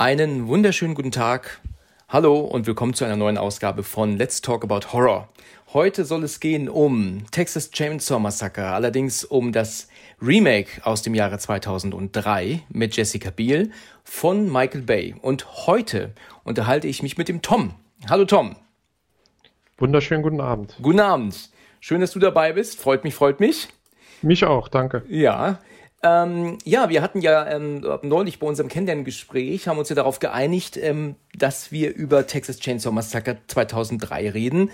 Einen wunderschönen guten Tag. Hallo und willkommen zu einer neuen Ausgabe von Let's Talk About Horror. Heute soll es gehen um Texas Chainsaw Massacre, allerdings um das Remake aus dem Jahre 2003 mit Jessica Biel von Michael Bay. Und heute unterhalte ich mich mit dem Tom. Hallo Tom. Wunderschönen guten Abend. Guten Abend. Schön, dass du dabei bist. Freut mich, freut mich. Mich auch, danke. Ja, ähm, ja, wir hatten ja ähm, neulich bei unserem Kennenlerngespräch, haben uns ja darauf geeinigt, ähm, dass wir über Texas Chainsaw Massacre 2003 reden.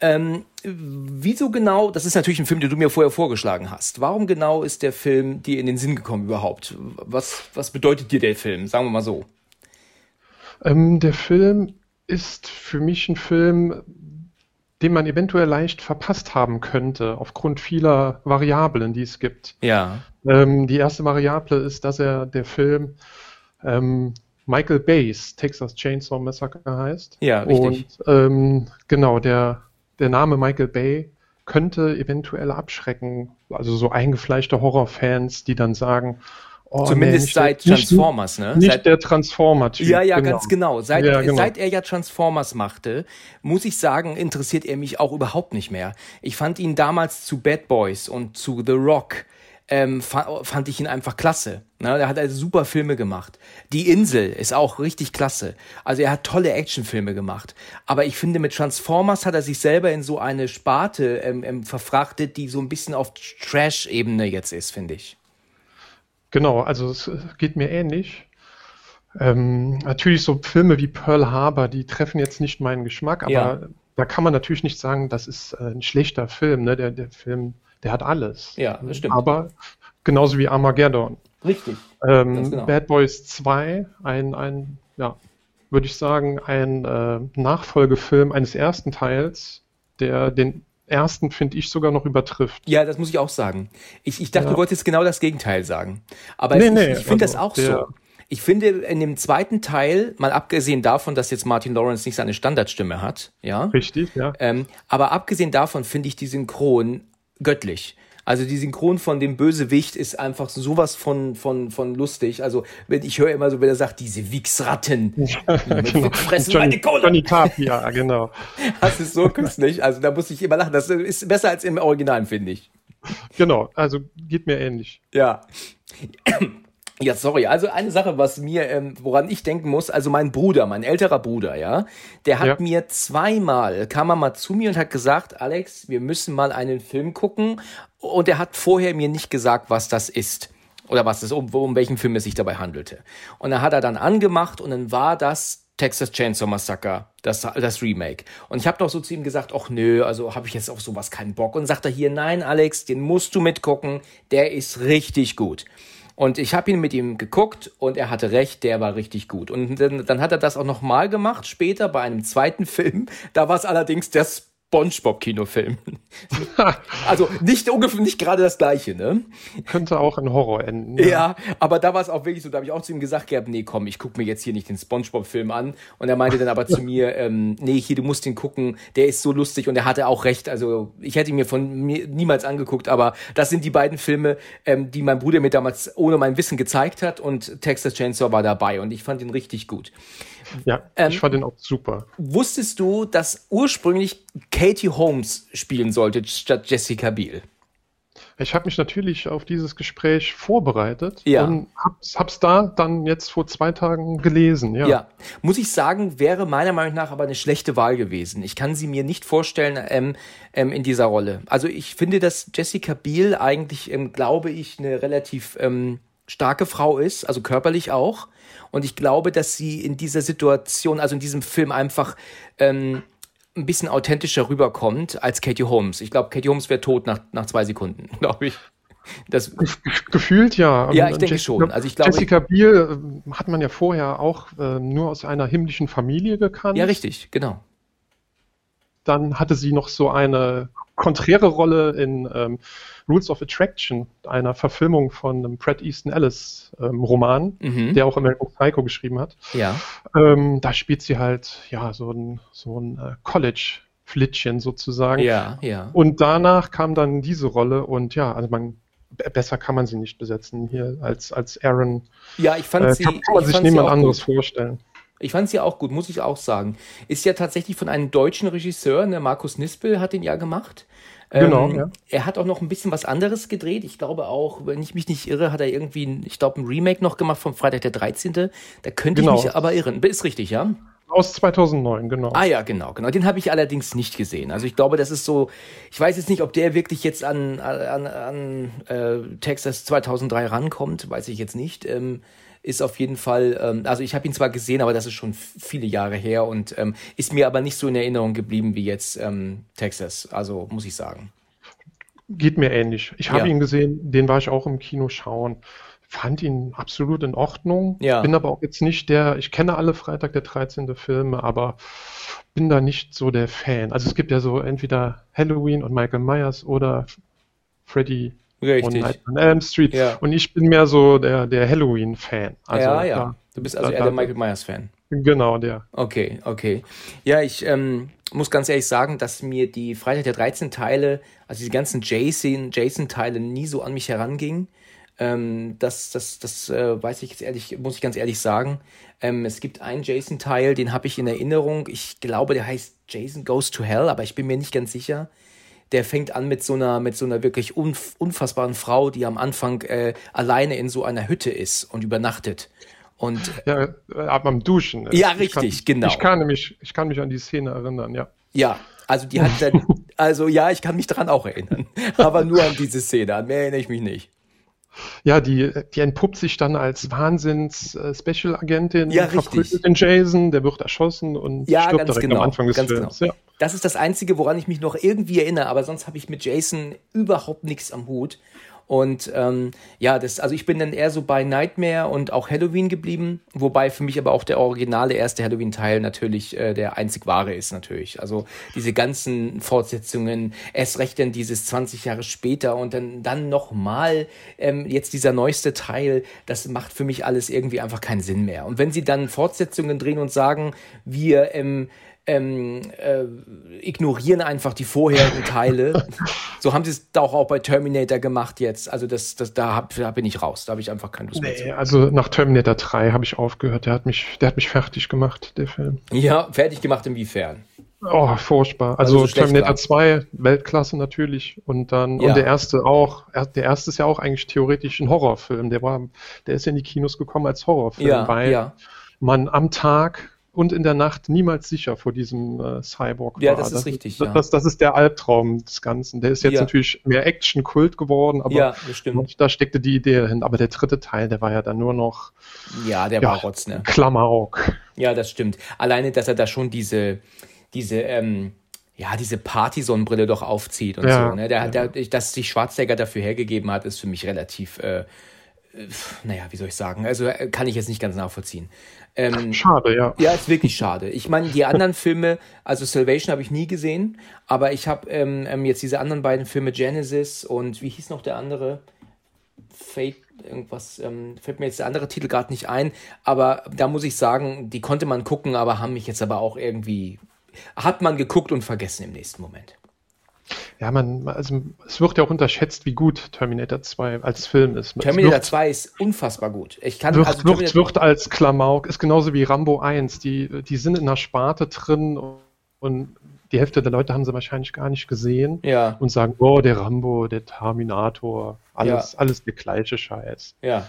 Ähm, wieso genau, das ist natürlich ein Film, den du mir vorher vorgeschlagen hast. Warum genau ist der Film dir in den Sinn gekommen überhaupt? Was, was bedeutet dir der Film? Sagen wir mal so. Ähm, der Film ist für mich ein Film, den man eventuell leicht verpasst haben könnte, aufgrund vieler Variablen, die es gibt. Ja. Ähm, die erste Variable ist, dass er der Film ähm, Michael Bay's Texas Chainsaw Massacre heißt. Ja, richtig. Und ähm, genau, der, der Name Michael Bay könnte eventuell abschrecken. Also so eingefleischte Horrorfans, die dann sagen, Oh, Zumindest nee, seit der, Transformers, ne? Nicht seit, der Transformer-Typ. Ja, ja, genau. ganz genau. Seit, ja, genau. seit er ja Transformers machte, muss ich sagen, interessiert er mich auch überhaupt nicht mehr. Ich fand ihn damals zu Bad Boys und zu The Rock ähm, fand ich ihn einfach klasse. Ne? Er hat also super Filme gemacht. Die Insel ist auch richtig klasse. Also er hat tolle Actionfilme gemacht. Aber ich finde, mit Transformers hat er sich selber in so eine Sparte ähm, ähm, verfrachtet, die so ein bisschen auf Trash-Ebene jetzt ist, finde ich. Genau, also es geht mir ähnlich. Ähm, natürlich so Filme wie Pearl Harbor, die treffen jetzt nicht meinen Geschmack, aber ja. da kann man natürlich nicht sagen, das ist äh, ein schlechter Film. Ne? Der, der Film der hat alles. Ja, das stimmt. Aber genauso wie Armageddon. Richtig. Ähm, genau. Bad Boys 2, ein, ein ja, würde ich sagen, ein äh, Nachfolgefilm eines ersten Teils, der den ersten, finde ich, sogar noch übertrifft. Ja, das muss ich auch sagen. Ich, ich dachte, ja. du wolltest jetzt genau das Gegenteil sagen. Aber nee, ich, nee, ich finde also das auch so. Ich finde in dem zweiten Teil, mal abgesehen davon, dass jetzt Martin Lawrence nicht seine Standardstimme hat, ja. Richtig, ja. Ähm, aber abgesehen davon finde ich die Synchron göttlich. Also die Synchron von dem Bösewicht ist einfach sowas von, von, von lustig. Also ich höre immer so, wenn er sagt, diese Wichsratten genau. fressen Johnny, meine Kohle. Johnny Carp, ja, genau. Das ist so künstlich. Also da muss ich immer lachen. Das ist besser als im Original, finde ich. Genau, also geht mir ähnlich. Ja. Ja, sorry. Also eine Sache, was mir, ähm, woran ich denken muss, also mein Bruder, mein älterer Bruder, ja, der hat ja. mir zweimal, kam er mal zu mir und hat gesagt, Alex, wir müssen mal einen Film gucken. Und er hat vorher mir nicht gesagt, was das ist. Oder was es, um, um welchen Film es sich dabei handelte. Und dann hat er dann angemacht und dann war das Texas Chainsaw Massacre, das, das Remake. Und ich habe doch so zu ihm gesagt, ach nö, also habe ich jetzt auf sowas keinen Bock. Und sagt er hier, nein, Alex, den musst du mitgucken, der ist richtig gut. Und ich habe ihn mit ihm geguckt und er hatte recht, der war richtig gut. Und dann, dann hat er das auch nochmal gemacht, später bei einem zweiten Film. Da war es allerdings der SpongeBob-Kinofilm. also nicht ungefähr, nicht gerade das gleiche, ne? Könnte auch ein Horror enden. Ja, ja aber da war es auch wirklich so, da habe ich auch zu ihm gesagt gehabt, nee, komm, ich gucke mir jetzt hier nicht den SpongeBob-Film an. Und er meinte dann aber zu mir, ähm, nee, hier, du musst den gucken, der ist so lustig und er hatte auch recht. Also ich hätte ihn mir von mir niemals angeguckt, aber das sind die beiden Filme, ähm, die mein Bruder mir damals ohne mein Wissen gezeigt hat und Texas Chainsaw war dabei und ich fand ihn richtig gut. Ja, ähm, ich fand den auch super. Wusstest du, dass ursprünglich Katie Holmes spielen sollte statt Jessica Biel? Ich habe mich natürlich auf dieses Gespräch vorbereitet ja. und hab's, hab's da dann jetzt vor zwei Tagen gelesen. Ja. ja, muss ich sagen, wäre meiner Meinung nach aber eine schlechte Wahl gewesen. Ich kann sie mir nicht vorstellen ähm, ähm, in dieser Rolle. Also ich finde, dass Jessica Biel eigentlich, ähm, glaube ich, eine relativ ähm, starke Frau ist, also körperlich auch. Und ich glaube, dass sie in dieser Situation, also in diesem Film einfach ähm, ein bisschen authentischer rüberkommt als Katie Holmes. Ich glaube, Katie Holmes wäre tot nach, nach zwei Sekunden, glaube ich. Das, Gefühlt ja. Ja, ich denke schon. Also ich glaube, Jessica Biel äh, hat man ja vorher auch äh, nur aus einer himmlischen Familie gekannt. Ja, richtig, genau. Dann hatte sie noch so eine konträre Rolle in ähm, Rules of Attraction, einer Verfilmung von einem Brad Easton Ellis ähm, Roman, mhm. der auch American Psycho geschrieben hat. Ja. Ähm, da spielt sie halt ja so ein, so ein äh, College Flittchen sozusagen. Ja, ja. Und danach kam dann diese Rolle und ja, also man besser kann man sie nicht besetzen hier als, als Aaron. Ja, ich fand äh, sie. Kann, kann man sich niemand anderes gut. vorstellen. Ich fand sie auch gut, muss ich auch sagen. Ist ja tatsächlich von einem deutschen Regisseur, der ne, Markus Nispel hat den ja gemacht. Genau, ähm, ja. Er hat auch noch ein bisschen was anderes gedreht. Ich glaube auch, wenn ich mich nicht irre, hat er irgendwie, ich glaube, ein Remake noch gemacht vom Freitag der 13. Da könnte genau. ich mich aber irren. Ist richtig, ja? Aus 2009, genau. Ah ja, genau, genau. Den habe ich allerdings nicht gesehen. Also ich glaube, das ist so, ich weiß jetzt nicht, ob der wirklich jetzt an, an, an äh, Texas 2003 rankommt, weiß ich jetzt nicht. Ähm, ist auf jeden Fall, ähm, also ich habe ihn zwar gesehen, aber das ist schon viele Jahre her und ähm, ist mir aber nicht so in Erinnerung geblieben wie jetzt ähm, Texas, also muss ich sagen. Geht mir ähnlich. Ich habe ja. ihn gesehen, den war ich auch im Kino schauen. Fand ihn absolut in Ordnung. Ja. Bin aber auch jetzt nicht der, ich kenne alle Freitag der 13. Filme, aber bin da nicht so der Fan. Also es gibt ja so entweder Halloween und Michael Myers oder Freddy Richtig. und Elm Street. Ja. Und ich bin mehr so der, der Halloween-Fan. Also ja, ja. Da, du bist also da, eher der Michael Myers-Fan. Genau, der. Okay, okay. Ja, ich ähm, muss ganz ehrlich sagen, dass mir die Freitag der 13 Teile, also die ganzen Jason, Jason-Teile nie so an mich herangingen. Ähm, das das, das äh, weiß ich jetzt ehrlich, muss ich ganz ehrlich sagen. Ähm, es gibt einen Jason-Teil, den habe ich in Erinnerung. Ich glaube, der heißt Jason Goes to Hell, aber ich bin mir nicht ganz sicher der fängt an mit so einer, mit so einer wirklich unfassbaren Frau, die am Anfang äh, alleine in so einer Hütte ist und übernachtet. Und, ja, ab am Duschen. Ja, richtig, kann, genau. Ich kann, mich, ich kann mich an die Szene erinnern, ja. Ja, also die hat dann, also ja, ich kann mich daran auch erinnern. Aber nur an diese Szene, an mehr erinnere ich mich nicht. Ja, die, die entpuppt sich dann als Wahnsinns-Special-Agentin, ja, verprügelt den Jason, der wird erschossen und ja, stirbt direkt genau, am Anfang des Films. Genau. Ja. Das ist das Einzige, woran ich mich noch irgendwie erinnere, aber sonst habe ich mit Jason überhaupt nichts am Hut. Und ähm, ja, das, also ich bin dann eher so bei Nightmare und auch Halloween geblieben, wobei für mich aber auch der originale erste Halloween-Teil natürlich äh, der einzig wahre ist, natürlich. Also diese ganzen Fortsetzungen, erst recht denn dieses 20 Jahre später und dann, dann nochmal ähm, jetzt dieser neueste Teil, das macht für mich alles irgendwie einfach keinen Sinn mehr. Und wenn sie dann Fortsetzungen drehen und sagen, wir ähm, ähm, äh, ignorieren einfach die vorherigen Teile. so haben sie es auch, auch bei Terminator gemacht jetzt. Also das, das, da, hab, da bin ich raus. Da habe ich einfach keine Lust nee, mehr. Also nach Terminator 3 habe ich aufgehört. Der hat, mich, der hat mich fertig gemacht, der Film. Ja, fertig gemacht inwiefern? Oh, furchtbar. Also, also so Terminator war. 2, Weltklasse natürlich. Und dann, ja. und der erste auch. Der erste ist ja auch eigentlich theoretisch ein Horrorfilm. Der war, der ist ja in die Kinos gekommen als Horrorfilm, ja, weil ja. man am Tag und in der Nacht niemals sicher vor diesem äh, Cyborg ja, war. Das ist das richtig. Das, ja. das, das, ist der Albtraum des Ganzen. Der ist jetzt ja. natürlich mehr Action-Kult geworden, aber ja, stimmt. da steckte die Idee dahin. Aber der dritte Teil, der war ja dann nur noch. Ja, der war Rotz, ne? Klamauk. Ja, das stimmt. Alleine, dass er da schon diese, diese, ähm, ja, diese Party-Sonnenbrille doch aufzieht und ja, so. Ne? Der, der, dass sich Schwarzenegger dafür hergegeben hat, ist für mich relativ, äh, äh naja, wie soll ich sagen? Also äh, kann ich jetzt nicht ganz nachvollziehen. Ähm, schade, ja. Ja, ist wirklich schade. Ich meine, die anderen Filme, also Salvation habe ich nie gesehen, aber ich habe ähm, ähm, jetzt diese anderen beiden Filme, Genesis und wie hieß noch der andere? Fate, irgendwas, ähm, fällt mir jetzt der andere Titel gerade nicht ein, aber da muss ich sagen, die konnte man gucken, aber haben mich jetzt aber auch irgendwie, hat man geguckt und vergessen im nächsten Moment. Ja, man, also es wird ja auch unterschätzt, wie gut Terminator 2 als Film ist. Terminator wird, 2 ist unfassbar gut. Ich kann wird, also wird, wird als Klamauk, ist genauso wie Rambo 1. Die, die sind in einer Sparte drin und die Hälfte der Leute haben sie wahrscheinlich gar nicht gesehen ja. und sagen, oh, der Rambo, der Terminator, alles, ja. alles der gleiche Scheiß. Ja.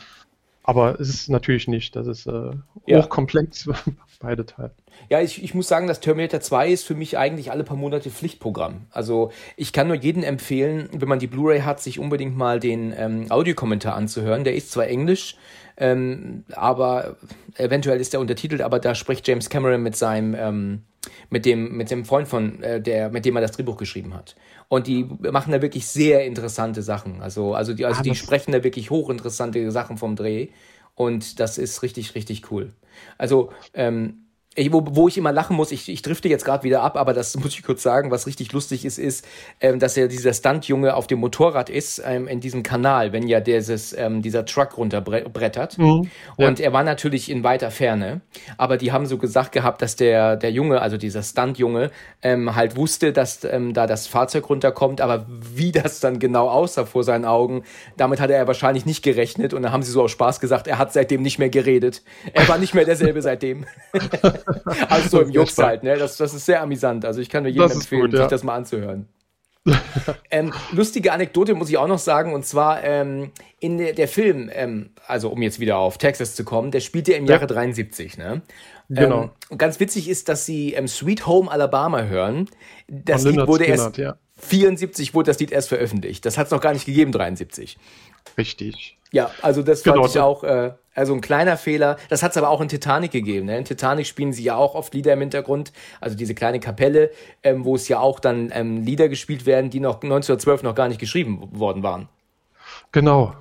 Aber es ist natürlich nicht. Das ist äh, ja. hochkomplex, beide Teile. Ja, ich, ich muss sagen, das Terminator 2 ist für mich eigentlich alle paar Monate Pflichtprogramm. Also ich kann nur jedem empfehlen, wenn man die Blu-ray hat, sich unbedingt mal den ähm, Audiokommentar anzuhören. Der ist zwar Englisch, ähm, aber eventuell ist der untertitelt, aber da spricht James Cameron mit seinem ähm, mit dem mit dem Freund von äh, der mit dem er das Drehbuch geschrieben hat. Und die machen da wirklich sehr interessante Sachen. Also, also die, also ah, die sprechen da wirklich hochinteressante Sachen vom Dreh. Und das ist richtig, richtig cool. Also, ähm, wo, wo ich immer lachen muss, ich, ich drifte jetzt gerade wieder ab, aber das muss ich kurz sagen, was richtig lustig ist, ist, ähm, dass ja dieser Stuntjunge auf dem Motorrad ist, ähm, in diesem Kanal, wenn ja dieses, ähm, dieser Truck runterbrettert. Mhm, ja. Und er war natürlich in weiter Ferne, aber die haben so gesagt gehabt, dass der, der Junge, also dieser Stuntjunge, ähm, halt wusste, dass ähm, da das Fahrzeug runterkommt, aber wie das dann genau aussah vor seinen Augen, damit hatte er wahrscheinlich nicht gerechnet und dann haben sie so aus Spaß gesagt, er hat seitdem nicht mehr geredet. Er war nicht mehr derselbe seitdem. also so im Jux halt, ne? Das, das ist sehr amüsant. Also ich kann nur jedem empfehlen, gut, ja. sich das mal anzuhören. ähm, lustige Anekdote muss ich auch noch sagen, und zwar ähm, in der, der Film, ähm, also um jetzt wieder auf Texas zu kommen, der spielt ja im Jahre 73, ne? Genau. Ähm, und ganz witzig ist, dass sie ähm, Sweet Home Alabama hören. Das Lied wurde erst ja. 74 wurde das Lied erst veröffentlicht. Das hat es noch gar nicht gegeben, 73. Richtig. Ja, also das genau, fand ich auch, äh, also ein kleiner Fehler. Das hat es aber auch in Titanic gegeben. Ne? In Titanic spielen sie ja auch oft Lieder im Hintergrund, also diese kleine Kapelle, ähm, wo es ja auch dann ähm, Lieder gespielt werden, die noch 1912 noch gar nicht geschrieben worden waren. Genau.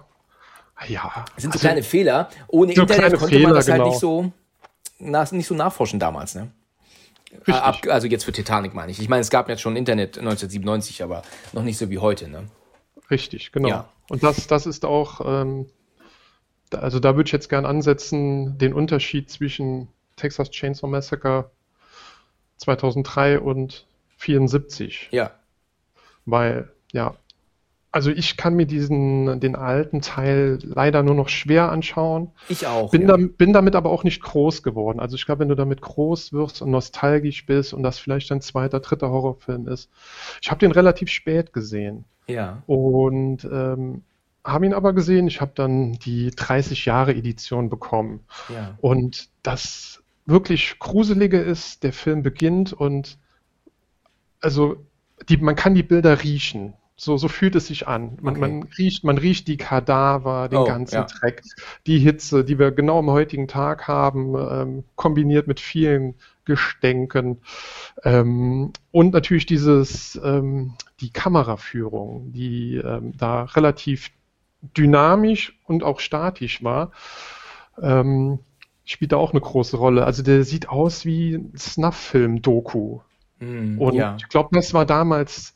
Ja. Das sind so also, kleine Fehler. Ohne so Internet konnte Fehler, man das halt genau. nicht so, nach, nicht so nachforschen damals, ne? Ab, also jetzt für Titanic meine ich. Ich meine, es gab jetzt schon Internet 1997, aber noch nicht so wie heute, ne? Richtig, genau. Ja. Und das, das ist auch, ähm, also da würde ich jetzt gern ansetzen, den Unterschied zwischen Texas Chainsaw Massacre 2003 und 74. Ja. Weil, ja, also ich kann mir diesen, den alten Teil leider nur noch schwer anschauen. Ich auch. Bin, ja. da, bin damit aber auch nicht groß geworden. Also ich glaube, wenn du damit groß wirst und nostalgisch bist und das vielleicht ein zweiter, dritter Horrorfilm ist. Ich habe den relativ spät gesehen. Ja. Und ähm, habe ihn aber gesehen. Ich habe dann die 30 Jahre Edition bekommen. Ja. Und das wirklich gruselige ist, der Film beginnt und also die, man kann die Bilder riechen. So, so fühlt es sich an. Man, okay. man, riecht, man riecht die Kadaver, den oh, ganzen ja. Dreck, die Hitze, die wir genau am heutigen Tag haben, ähm, kombiniert mit vielen Gestänken. Ähm, und natürlich dieses, ähm, die Kameraführung, die ähm, da relativ dynamisch und auch statisch war, ähm, spielt da auch eine große Rolle. Also der sieht aus wie ein Snuff-Film-Doku. Mm, und ja. ich glaube, das war damals,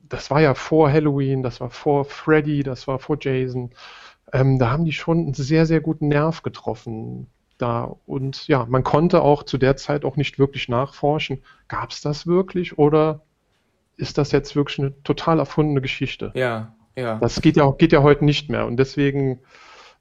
das war ja vor Halloween, das war vor Freddy, das war vor Jason. Ähm, da haben die schon einen sehr, sehr guten Nerv getroffen da. Und ja, man konnte auch zu der Zeit auch nicht wirklich nachforschen, gab es das wirklich oder ist das jetzt wirklich eine total erfundene Geschichte? Ja, ja. Das geht ja, geht ja heute nicht mehr. Und deswegen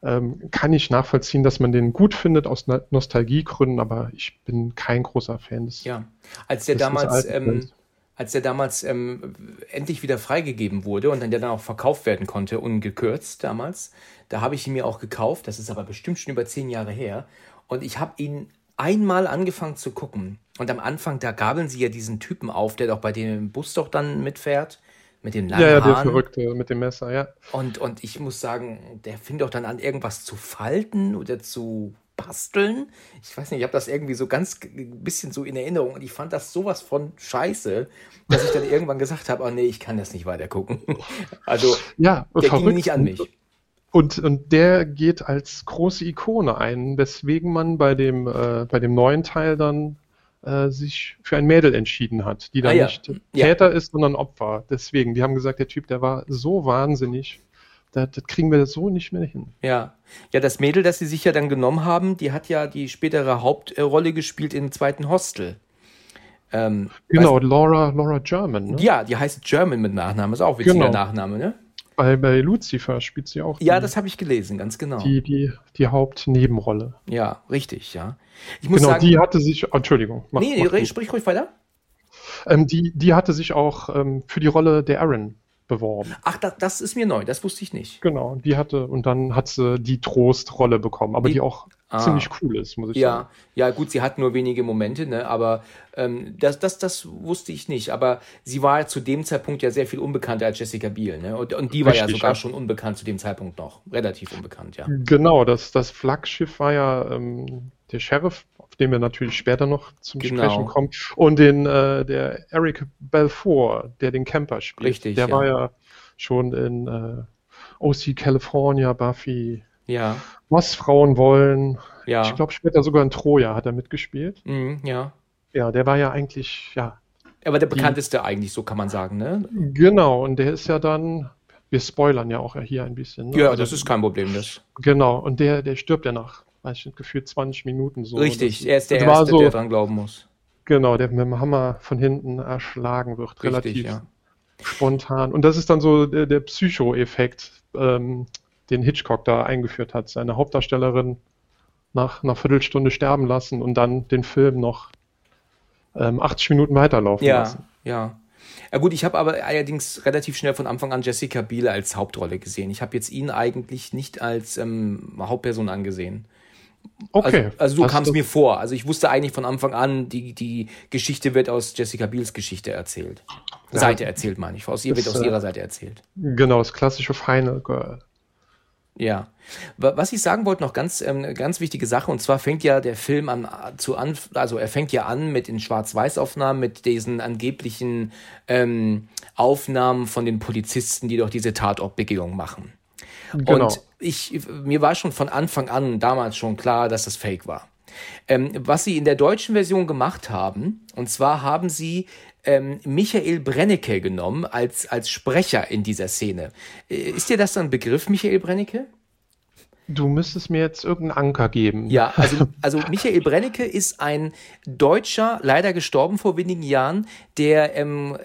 ähm, kann ich nachvollziehen, dass man den gut findet aus Nostalgiegründen, aber ich bin kein großer Fan des. Ja, als der damals, ähm, als der damals ähm, endlich wieder freigegeben wurde und dann der dann auch verkauft werden konnte, ungekürzt damals, da habe ich ihn mir auch gekauft. Das ist aber bestimmt schon über zehn Jahre her. Und ich habe ihn einmal angefangen zu gucken. Und am Anfang, da gabeln sie ja diesen Typen auf, der doch bei dem Bus doch dann mitfährt. Mit den langen Ja, ja, der Verrückte mit dem Messer, ja. Und, und ich muss sagen, der fing doch dann an, irgendwas zu falten oder zu basteln. Ich weiß nicht, ich habe das irgendwie so ganz ein bisschen so in Erinnerung und ich fand das sowas von scheiße, dass ich dann irgendwann gesagt habe, oh nee, ich kann das nicht weiter gucken. Also, ja, der verrückt. ging nicht an mich. Und, und der geht als große Ikone ein, weswegen man bei dem, äh, bei dem neuen Teil dann äh, sich für ein Mädel entschieden hat, die dann ah, ja. nicht Täter ja. ist, sondern Opfer. Deswegen, die haben gesagt, der Typ, der war so wahnsinnig, das, das kriegen wir so nicht mehr hin. Ja. Ja, das Mädel, das sie sich ja dann genommen haben, die hat ja die spätere Hauptrolle gespielt im zweiten Hostel. Ähm, genau, Laura, Laura German. Ne? Ja, die heißt German mit Nachnamen, ist auch witziger genau. Nachname, ne? Bei, bei Lucifer spielt sie auch. Ja, die, das habe ich gelesen, ganz genau. Die, die, die Hauptnebenrolle. Ja, richtig, ja. Ich muss genau, sagen, die hatte sich. Oh, Entschuldigung. Mach, nee, mach sprich ruhig weiter. Ähm, die, die hatte sich auch ähm, für die Rolle der Aaron beworben. Ach, das, das ist mir neu, das wusste ich nicht. Genau, die hatte, und dann hat sie die Trostrolle bekommen, aber die, die auch ah, ziemlich cool ist, muss ich ja, sagen. Ja, gut, sie hat nur wenige Momente, ne, aber ähm, das, das, das wusste ich nicht. Aber sie war zu dem Zeitpunkt ja sehr viel unbekannter als Jessica Biel, ne? Und, und die war Richtig, ja sogar ja. schon unbekannt zu dem Zeitpunkt noch. Relativ unbekannt, ja. Genau, das, das Flaggschiff war ja ähm, der Sheriff, auf den wir natürlich später noch zum genau. Sprechen kommen. Und den, äh, der Eric Belfour, der den Camper spielt. Richtig. Der ja. war ja schon in äh, OC California, Buffy, Ja. Was Frauen wollen. Ja. Ich glaube, später sogar in Troja hat er mitgespielt. Mhm, ja. Ja, der war ja eigentlich, ja. Aber der bekannteste eigentlich, so kann man sagen, ne? Genau, und der ist ja dann, wir spoilern ja auch hier ein bisschen. Ne? Ja, also, das ist kein Problem, das. Genau, und der, der stirbt ja nach, weiß ich nicht, gefühlt 20 Minuten so. Richtig, das, er ist der Erste, so, der dran glauben muss. Genau, der mit dem Hammer von hinten erschlagen wird, Richtig, relativ ja. spontan. Und das ist dann so der, der Psycho-Effekt, ähm, den Hitchcock da eingeführt hat. Seine Hauptdarstellerin nach einer Viertelstunde sterben lassen und dann den Film noch ähm, 80 Minuten weiterlaufen ja, lassen. Ja, ja gut, ich habe aber allerdings relativ schnell von Anfang an Jessica Biel als Hauptrolle gesehen. Ich habe jetzt ihn eigentlich nicht als ähm, Hauptperson angesehen. Okay. Also, also so kam es mir vor. Also ich wusste eigentlich von Anfang an, die, die Geschichte wird aus Jessica Biels Geschichte erzählt. Ja, Seite erzählt, meine ich. Aus ihr wird aus ihrer Seite erzählt. Genau, das klassische Final Girl. Ja. Was ich sagen wollte, noch ganz, ähm, ganz wichtige Sache, und zwar fängt ja der Film an zu an, also er fängt ja an mit den Schwarz-Weiß-Aufnahmen, mit diesen angeblichen ähm, Aufnahmen von den Polizisten, die doch diese Tatortbegehung machen. Genau. Und ich, mir war schon von Anfang an damals schon klar, dass das Fake war. Ähm, was sie in der deutschen Version gemacht haben, und zwar haben sie ähm, Michael Brennecke genommen als, als Sprecher in dieser Szene. Äh, ist dir das ein Begriff, Michael Brennecke? Du müsstest mir jetzt irgendeinen Anker geben. Ja, also, also Michael Brennecke ist ein Deutscher, leider gestorben vor wenigen Jahren, der ähm,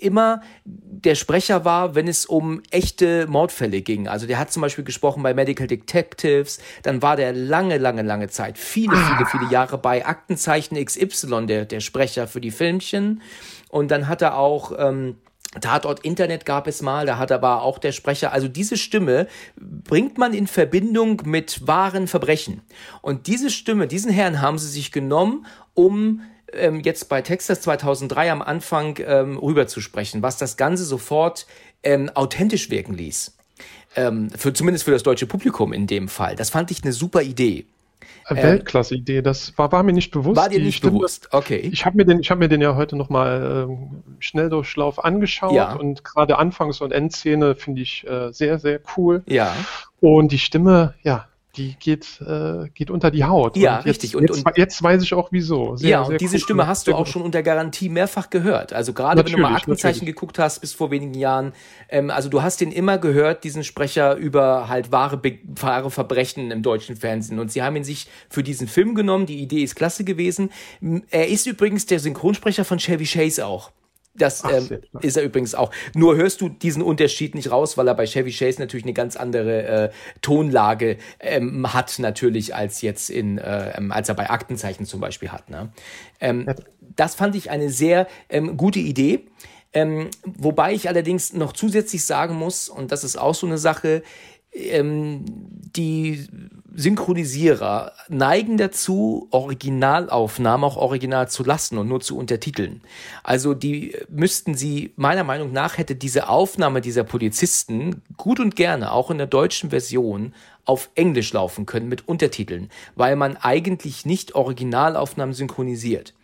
immer der Sprecher war, wenn es um echte Mordfälle ging. Also der hat zum Beispiel gesprochen bei Medical Detectives, dann war der lange, lange, lange Zeit, viele, viele, viele Jahre bei Aktenzeichen XY, der, der Sprecher für die Filmchen. Und dann hat er auch... Ähm, Tatort Internet gab es mal, da hat aber auch der Sprecher, also diese Stimme bringt man in Verbindung mit wahren Verbrechen. Und diese Stimme, diesen Herrn haben sie sich genommen, um ähm, jetzt bei Texas 2003 am Anfang ähm, rüber zu sprechen, was das Ganze sofort ähm, authentisch wirken ließ. Ähm, für, zumindest für das deutsche Publikum in dem Fall. Das fand ich eine super Idee. Ähm, Weltklasse-Idee, das war, war, mir nicht bewusst. War dir nicht Stimme, bewusst, okay. Ich habe mir, den, hab mir den ja heute nochmal ähm, Schnelldurchlauf angeschaut ja. und gerade Anfangs- und Endszene finde ich äh, sehr, sehr cool. Ja. Und die Stimme, ja, die geht, äh, geht unter die Haut. Ja, und richtig. Jetzt, und, jetzt, jetzt, weiß ich auch wieso. Sehr, ja, und diese cool. Stimme hast du auch schon unter Garantie mehrfach gehört. Also gerade wenn du mal Aktenzeichen natürlich. geguckt hast bis vor wenigen Jahren, ähm, also du hast den immer gehört, diesen Sprecher über halt wahre, wahre Verbrechen im deutschen Fernsehen. Und sie haben ihn sich für diesen Film genommen. Die Idee ist klasse gewesen. Er ist übrigens der Synchronsprecher von Chevy Chase auch. Das ähm, ist er übrigens auch. Nur hörst du diesen Unterschied nicht raus, weil er bei Chevy Chase natürlich eine ganz andere äh, Tonlage ähm, hat, natürlich, als jetzt in, äh, ähm, als er bei Aktenzeichen zum Beispiel hat. Ne? Ähm, ja. Das fand ich eine sehr ähm, gute Idee. Ähm, wobei ich allerdings noch zusätzlich sagen muss, und das ist auch so eine Sache, ähm, die Synchronisierer neigen dazu, Originalaufnahmen auch original zu lassen und nur zu untertiteln. Also die müssten sie, meiner Meinung nach, hätte diese Aufnahme dieser Polizisten gut und gerne auch in der deutschen Version auf Englisch laufen können mit Untertiteln, weil man eigentlich nicht Originalaufnahmen synchronisiert.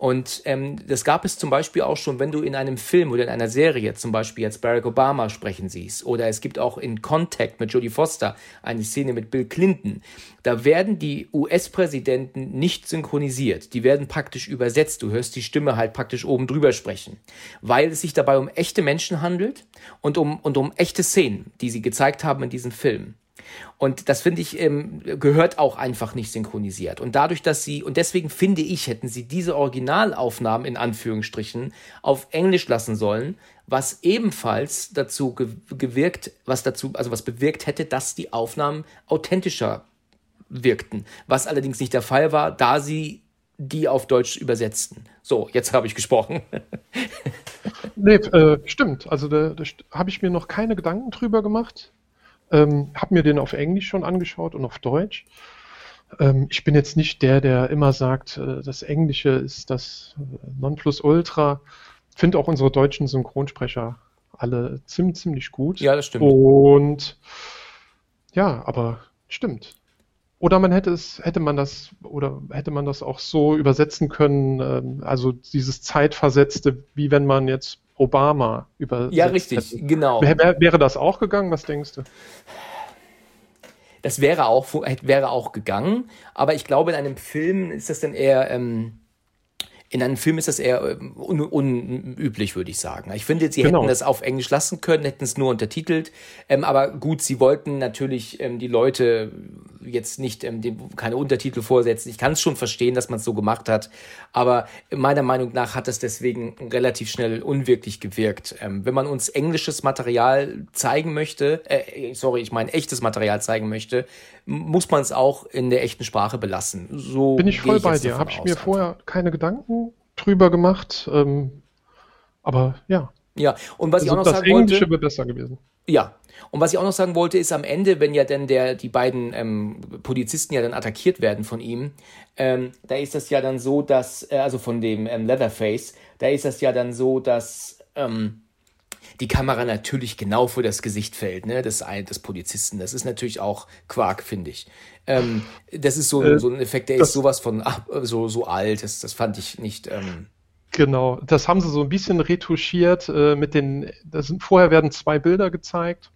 Und ähm, das gab es zum Beispiel auch schon, wenn du in einem Film oder in einer Serie zum Beispiel jetzt Barack Obama sprechen siehst. Oder es gibt auch in Contact mit Jodie Foster eine Szene mit Bill Clinton. Da werden die US-Präsidenten nicht synchronisiert. Die werden praktisch übersetzt. Du hörst die Stimme halt praktisch oben drüber sprechen. Weil es sich dabei um echte Menschen handelt und um, und um echte Szenen, die sie gezeigt haben in diesem Film. Und das finde ich, ähm, gehört auch einfach nicht synchronisiert. Und dadurch, dass sie, und deswegen finde ich, hätten sie diese Originalaufnahmen in Anführungsstrichen auf Englisch lassen sollen, was ebenfalls dazu gewirkt, was dazu, also was bewirkt hätte, dass die Aufnahmen authentischer wirkten. Was allerdings nicht der Fall war, da sie die auf Deutsch übersetzten. So, jetzt habe ich gesprochen. nee, äh, stimmt. Also da, da habe ich mir noch keine Gedanken drüber gemacht. Ähm, habe mir den auf Englisch schon angeschaut und auf Deutsch. Ähm, ich bin jetzt nicht der, der immer sagt, äh, das Englische ist das äh, Nonplusultra. Finde auch unsere deutschen Synchronsprecher alle ziemlich, ziemlich gut. Ja, das stimmt. Und ja, aber stimmt. Oder man hätte es, hätte man das, oder hätte man das auch so übersetzen können, ähm, also dieses Zeitversetzte, wie wenn man jetzt Obama übersetzt Ja, richtig, hätte. genau. Wäre, wäre das auch gegangen? Was denkst du? das wäre auch, wäre auch gegangen, aber ich glaube, in einem Film ist das dann eher, ähm, in einem Film ist das eher ähm, un unüblich, würde ich sagen. Ich finde, sie genau. hätten das auf Englisch lassen können, hätten es nur untertitelt. Ähm, aber gut, sie wollten natürlich ähm, die Leute jetzt nicht ähm, dem, keine Untertitel vorsetzen. Ich kann es schon verstehen, dass man es so gemacht hat. Aber meiner Meinung nach hat es deswegen relativ schnell unwirklich gewirkt. Ähm, wenn man uns englisches Material zeigen möchte, äh, sorry, ich meine echtes Material zeigen möchte, muss man es auch in der echten Sprache belassen. So Bin ich voll bei dir. Habe ich mir vorher keine Gedanken drüber gemacht. Ähm, aber ja. Ja, und was also ich auch noch das sagen Englische wollte. wäre besser gewesen. Ja. Und was ich auch noch sagen wollte, ist am Ende, wenn ja dann der, die beiden ähm, Polizisten ja dann attackiert werden von ihm, ähm, da ist das ja dann so, dass, äh, also von dem ähm, Leatherface, da ist das ja dann so, dass ähm, die Kamera natürlich genau vor das Gesicht fällt, ne, des, des Polizisten. Das ist natürlich auch Quark, finde ich. Ähm, das ist so, äh, so ein Effekt, der ist sowas von ach, so, so alt. Das, das fand ich nicht. Ähm, Genau, das haben sie so ein bisschen retuschiert äh, mit den. Das sind, vorher werden zwei Bilder gezeigt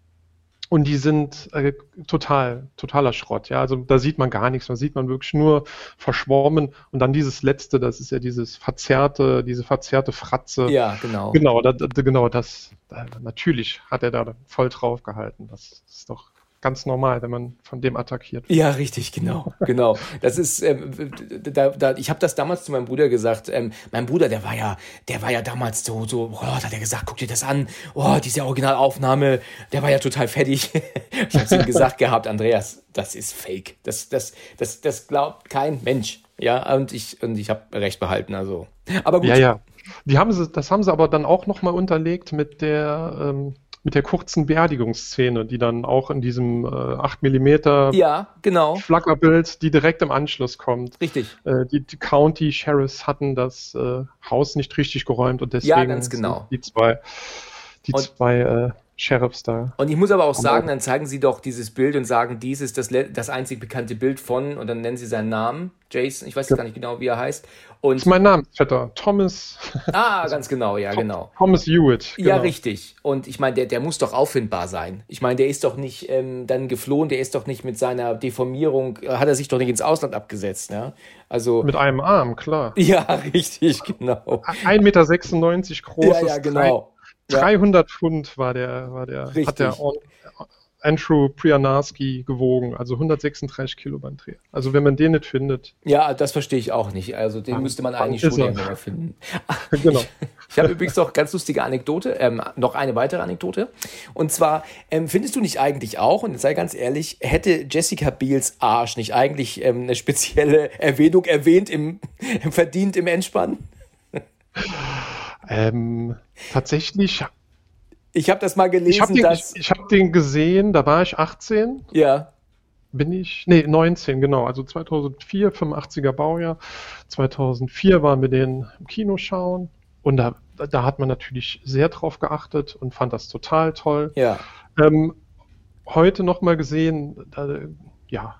und die sind äh, total, totaler Schrott. Ja, also da sieht man gar nichts. Man sieht man wirklich nur verschwommen und dann dieses letzte, das ist ja dieses verzerrte, diese verzerrte Fratze. Ja, genau. Genau, da, da, genau das. Da, natürlich hat er da voll drauf gehalten. Das ist doch ganz normal, wenn man von dem attackiert wird. Ja, richtig, genau, genau. Das ist, ähm, da, da, ich habe das damals zu meinem Bruder gesagt. Ähm, mein Bruder, der war ja, der war ja damals so, so, oh, hat er gesagt, guck dir das an, oh, diese Originalaufnahme, der war ja total fertig. ich habe ihm gesagt gehabt, Andreas, das ist Fake. Das, das, das, das glaubt kein Mensch. Ja, und ich, und ich habe recht behalten, also. Aber gut. Ja, ja. Die haben sie, das haben sie aber dann auch nochmal unterlegt mit der, ähm, mit der kurzen Beerdigungsszene, die dann auch in diesem äh, 8 mm ja, genau. Flackerbild, die direkt im Anschluss kommt. Richtig. Äh, die, die, County Sheriffs hatten das äh, Haus nicht richtig geräumt und deswegen ja, ganz genau. die zwei, die und zwei äh, Sheriffs da. Und ich muss aber auch sagen, dann zeigen sie doch dieses Bild und sagen, dies ist das, das einzig bekannte Bild von, und dann nennen sie seinen Namen, Jason, ich weiß ja. gar nicht genau, wie er heißt. Und das ist mein Namensvetter, Thomas. Ah, ganz genau, ja, genau. Thomas Hewitt. Genau. Ja, richtig. Und ich meine, der, der muss doch auffindbar sein. Ich meine, der ist doch nicht ähm, dann geflohen, der ist doch nicht mit seiner Deformierung, äh, hat er sich doch nicht ins Ausland abgesetzt, ne? Also. Mit einem Arm, klar. Ja, richtig, genau. 1,96 Meter groß. Ja, ja, genau. 300 Pfund war der, war der, hat der Andrew Prianarski gewogen, also 136 Kilo beim Dreh. Also wenn man den nicht findet. Ja, das verstehe ich auch nicht. Also den müsste man eigentlich schon finden. genau. Ich, ich habe übrigens noch ganz lustige Anekdote, ähm, noch eine weitere Anekdote. Und zwar, ähm, findest du nicht eigentlich auch, und jetzt sei ganz ehrlich, hätte Jessica Biels Arsch nicht eigentlich ähm, eine spezielle Erwähnung erwähnt im, verdient im Endspann? Ähm, tatsächlich. Ich habe das mal gelesen. Ich habe den, ich, ich hab den gesehen, da war ich 18. Ja. Bin ich? Nee, 19, genau. Also 2004, 85er Baujahr. 2004 waren wir den im Kino schauen. Und da, da hat man natürlich sehr drauf geachtet und fand das total toll. Ja. Ähm, heute nochmal gesehen, da, ja,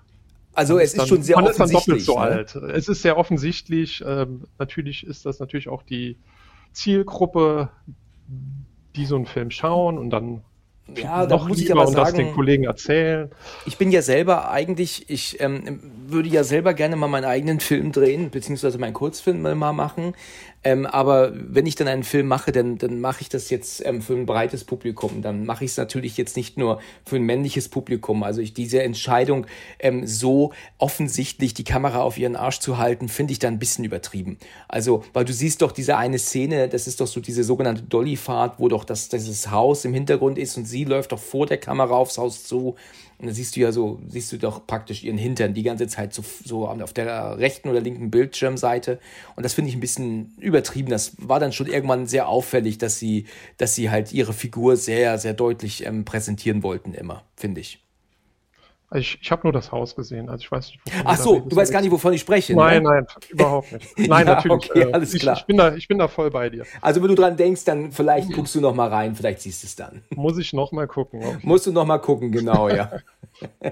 also es ist dann, schon sehr man offensichtlich. Ist dann doppelt so ne? alt. Es ist sehr offensichtlich. Ähm, natürlich ist das natürlich auch die Zielgruppe, die so einen Film schauen und dann ja, da muss ich aber sagen, das den Kollegen erzählen. Ich bin ja selber eigentlich, ich ähm, würde ja selber gerne mal meinen eigenen Film drehen, beziehungsweise meinen Kurzfilm mal machen. Ähm, aber wenn ich dann einen Film mache, dann, dann mache ich das jetzt ähm, für ein breites Publikum. Dann mache ich es natürlich jetzt nicht nur für ein männliches Publikum. Also ich, diese Entscheidung, ähm, so offensichtlich die Kamera auf ihren Arsch zu halten, finde ich da ein bisschen übertrieben. Also, weil du siehst doch diese eine Szene, das ist doch so diese sogenannte Dolly-Fahrt, wo doch das, dieses Haus im Hintergrund ist und sie läuft doch vor der Kamera aufs Haus zu und da siehst du ja so, siehst du doch praktisch ihren Hintern die ganze Zeit so, so auf der rechten oder linken Bildschirmseite. Und das finde ich ein bisschen übertrieben. Das war dann schon irgendwann sehr auffällig, dass sie, dass sie halt ihre Figur sehr, sehr deutlich ähm, präsentieren wollten, immer, finde ich. Ich, ich habe nur das Haus gesehen, also ich weiß nicht, Ach so, du weißt gar nicht, wovon ich spreche. Nein, ne? nein, überhaupt nicht. Nein, ja, natürlich. Okay, äh, alles ich, klar. Ich bin, da, ich bin da voll bei dir. Also wenn du dran denkst, dann vielleicht guckst du noch mal rein, vielleicht siehst du es dann. Muss ich noch mal gucken. Okay. Musst du noch mal gucken, genau, ja.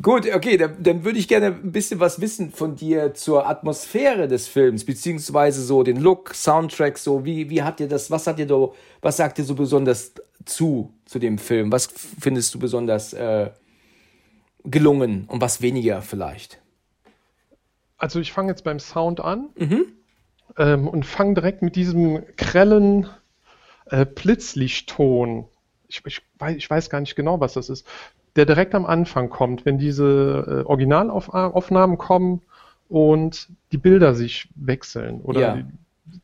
Gut, okay, dann, dann würde ich gerne ein bisschen was wissen von dir zur Atmosphäre des Films, beziehungsweise so den Look, Soundtrack, so wie, wie habt ihr das, was habt ihr da, was sagt ihr so besonders zu, zu dem Film? Was findest du besonders äh, gelungen und was weniger vielleicht? Also ich fange jetzt beim Sound an mhm. ähm, und fange direkt mit diesem grellen äh, Blitzlichtton. Ich, ich, weiß, ich weiß gar nicht genau, was das ist. Der direkt am Anfang kommt, wenn diese äh, Originalaufnahmen kommen und die Bilder sich wechseln oder ja. die,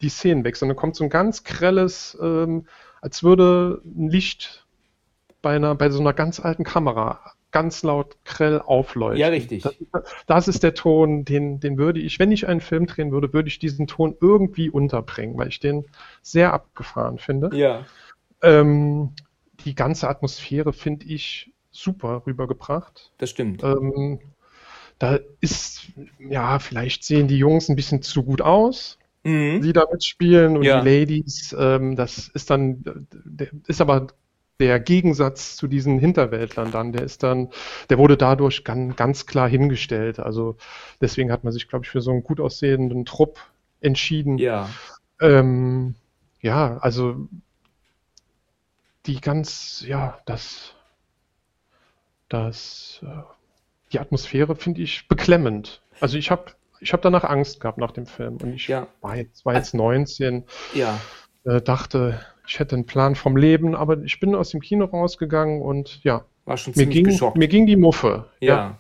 die, Szenen wechseln. Dann kommt so ein ganz grelles, ähm, als würde ein Licht bei, einer, bei so einer ganz alten Kamera ganz laut grell aufleuchten. Ja, richtig. Das, das, ist der Ton, den, den würde ich, wenn ich einen Film drehen würde, würde ich diesen Ton irgendwie unterbringen, weil ich den sehr abgefahren finde. Ja. Ähm, die ganze Atmosphäre finde ich super rübergebracht. Das stimmt. Ähm, da ist, ja, vielleicht sehen die Jungs ein bisschen zu gut aus, mhm. die da mitspielen und ja. die Ladies, ähm, das ist dann, ist aber der Gegensatz zu diesen Hinterwäldlern dann, der ist dann, der wurde dadurch ganz, ganz klar hingestellt. Also deswegen hat man sich, glaube ich, für so einen gut aussehenden Trupp entschieden. Ja. Ähm, ja, also die ganz, ja, das, das, äh, die Atmosphäre finde ich beklemmend. Also ich habe ich hab danach Angst gehabt nach dem Film und ich ja. war, jetzt, war jetzt 19, ja. äh, dachte, ich hätte einen Plan vom Leben, aber ich bin aus dem Kino rausgegangen und ja, war schon mir, ging, geschockt. mir ging die Muffe. Ja, ja,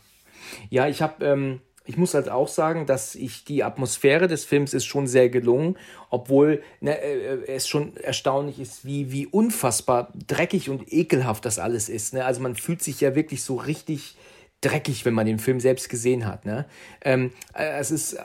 ja ich habe, ähm, ich muss halt auch sagen, dass ich die Atmosphäre des Films ist schon sehr gelungen, obwohl ne, äh, es schon erstaunlich ist, wie, wie unfassbar dreckig und ekelhaft das alles ist. Ne? Also man fühlt sich ja wirklich so richtig dreckig, wenn man den Film selbst gesehen hat. Ne? Ähm, äh, es ist,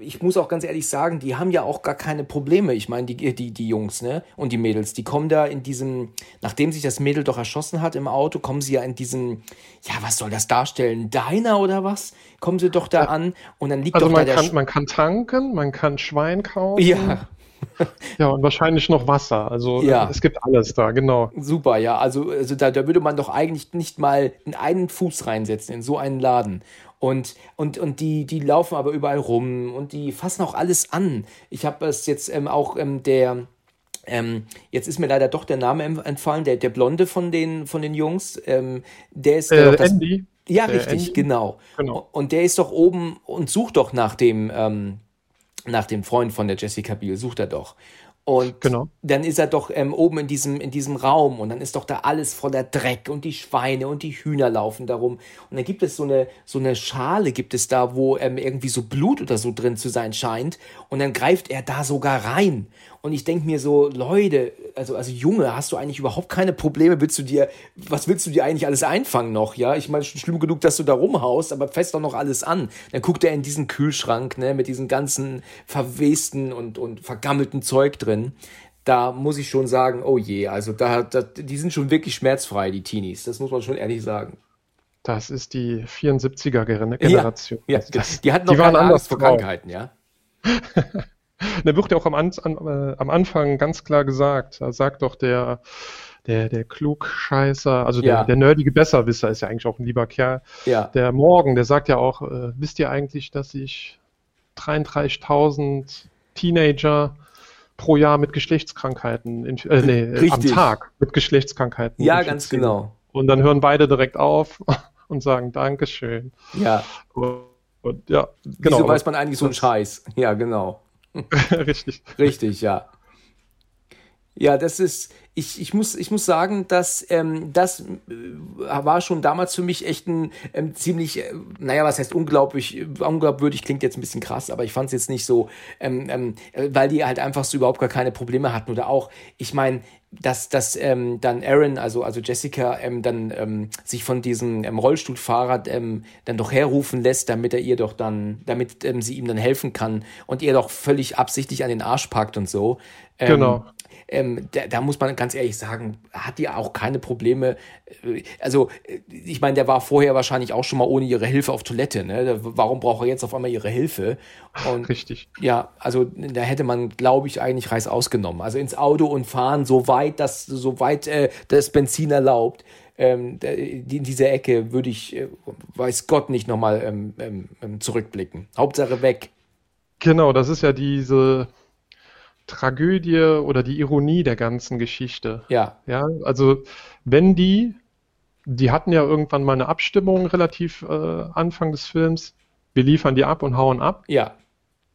ich muss auch ganz ehrlich sagen, die haben ja auch gar keine Probleme. Ich meine, die, die, die Jungs ne? und die Mädels, die kommen da in diesem, nachdem sich das Mädel doch erschossen hat im Auto, kommen sie ja in diesem, ja, was soll das darstellen? Diner oder was? Kommen sie doch da an und dann liegt also doch man da kann, der. Man kann tanken, man kann Schwein kaufen. Ja, ja, und wahrscheinlich noch Wasser. Also ja. es gibt alles da, genau. Super, ja. Also, also da, da würde man doch eigentlich nicht mal einen Fuß reinsetzen in so einen Laden. Und, und, und die, die laufen aber überall rum und die fassen auch alles an. Ich habe es jetzt ähm, auch ähm, der, ähm, jetzt ist mir leider doch der Name entfallen, der, der Blonde von den, von den Jungs, ähm, der ist äh, das, Andy. Ja, der richtig, Andy. genau. genau. Und der ist doch oben und sucht doch nach dem, ähm, nach dem Freund von der Jessica Biel, sucht er doch. Und genau. dann ist er doch ähm, oben in diesem, in diesem Raum und dann ist doch da alles voller Dreck und die Schweine und die Hühner laufen darum. Und dann gibt es so eine, so eine Schale, gibt es da, wo ähm, irgendwie so Blut oder so drin zu sein scheint. Und dann greift er da sogar rein. Und ich denke mir so, Leute, also, also Junge, hast du eigentlich überhaupt keine Probleme? Willst du dir, was willst du dir eigentlich alles einfangen noch? Ja, ich meine, schon schlimm genug, dass du da rumhaust, aber fest doch noch alles an. Dann guckt er in diesen Kühlschrank, ne, mit diesem ganzen verwesten und, und vergammelten Zeug drin. Da muss ich schon sagen, oh je, also da, da, die sind schon wirklich schmerzfrei, die Teenies. Das muss man schon ehrlich sagen. Das ist die 74er Generation. Ja, ja die hatten noch die keine Angst vor Krankheiten, ja. da wird ja auch am, an, äh, am, Anfang ganz klar gesagt, da sagt doch der, der, der Klugscheißer, also der, ja. der nerdige Besserwisser ist ja eigentlich auch ein lieber Kerl. Ja. Der Morgen, der sagt ja auch, äh, wisst ihr eigentlich, dass ich 33.000 Teenager pro Jahr mit Geschlechtskrankheiten, äh, nee, am Tag mit Geschlechtskrankheiten. Ja, ganz genau. Und dann hören beide direkt auf und sagen Dankeschön. Ja. Und, und ja, genau. Wieso weiß man eigentlich so einen Scheiß? Ja, genau. Richtig. Richtig, ja. Ja, das ist, ich, ich, muss, ich muss sagen, dass ähm, das äh, war schon damals für mich echt ein ähm, ziemlich, äh, naja, was heißt unglaublich, unglaubwürdig klingt jetzt ein bisschen krass, aber ich fand es jetzt nicht so, ähm, ähm, weil die halt einfach so überhaupt gar keine Probleme hatten oder auch, ich meine, dass, dass ähm, dann Aaron, also, also Jessica, ähm, dann ähm, sich von diesem ähm, Rollstuhlfahrer ähm, dann doch herrufen lässt, damit er ihr doch dann, damit ähm, sie ihm dann helfen kann und ihr doch völlig absichtlich an den Arsch packt und so. Ähm, genau ähm, da, da, muss man ganz ehrlich sagen, hat die auch keine Probleme. Äh, also, äh, ich meine, der war vorher wahrscheinlich auch schon mal ohne ihre Hilfe auf Toilette. Ne? Warum braucht er jetzt auf einmal ihre Hilfe? Und, Richtig. Ja, also da hätte man, glaube ich, eigentlich Reis ausgenommen. Also ins Auto und fahren, so weit, dass, so weit äh, das Benzin erlaubt. Ähm, in diese Ecke würde ich, äh, weiß Gott, nicht nochmal ähm, ähm, ähm, zurückblicken. Hauptsache weg. Genau, das ist ja diese Tragödie oder die Ironie der ganzen Geschichte. Ja. Ja, also wenn die die hatten ja irgendwann mal eine Abstimmung relativ äh, Anfang des Films. Wir liefern die ab und hauen ab. Ja.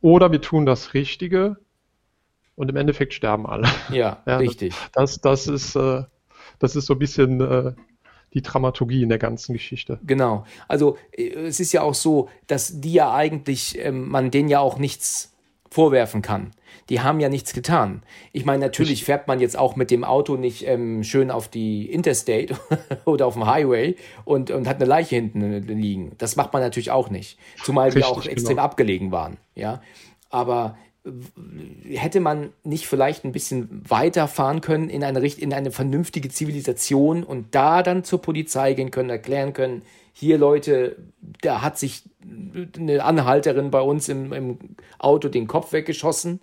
Oder wir tun das Richtige und im Endeffekt sterben alle. Ja, ja richtig. Das, das, ist, äh, das ist so ein bisschen äh, die Dramaturgie in der ganzen Geschichte. Genau. Also äh, es ist ja auch so, dass die ja eigentlich, ähm, man denen ja auch nichts vorwerfen kann. Die haben ja nichts getan. Ich meine, natürlich fährt man jetzt auch mit dem Auto nicht ähm, schön auf die Interstate oder auf dem Highway und, und hat eine Leiche hinten liegen. Das macht man natürlich auch nicht. Zumal die auch extrem genau. abgelegen waren. Ja. Aber hätte man nicht vielleicht ein bisschen weiter fahren können in eine, in eine vernünftige Zivilisation und da dann zur Polizei gehen können, erklären können, hier Leute, da hat sich eine Anhalterin bei uns im, im Auto den Kopf weggeschossen.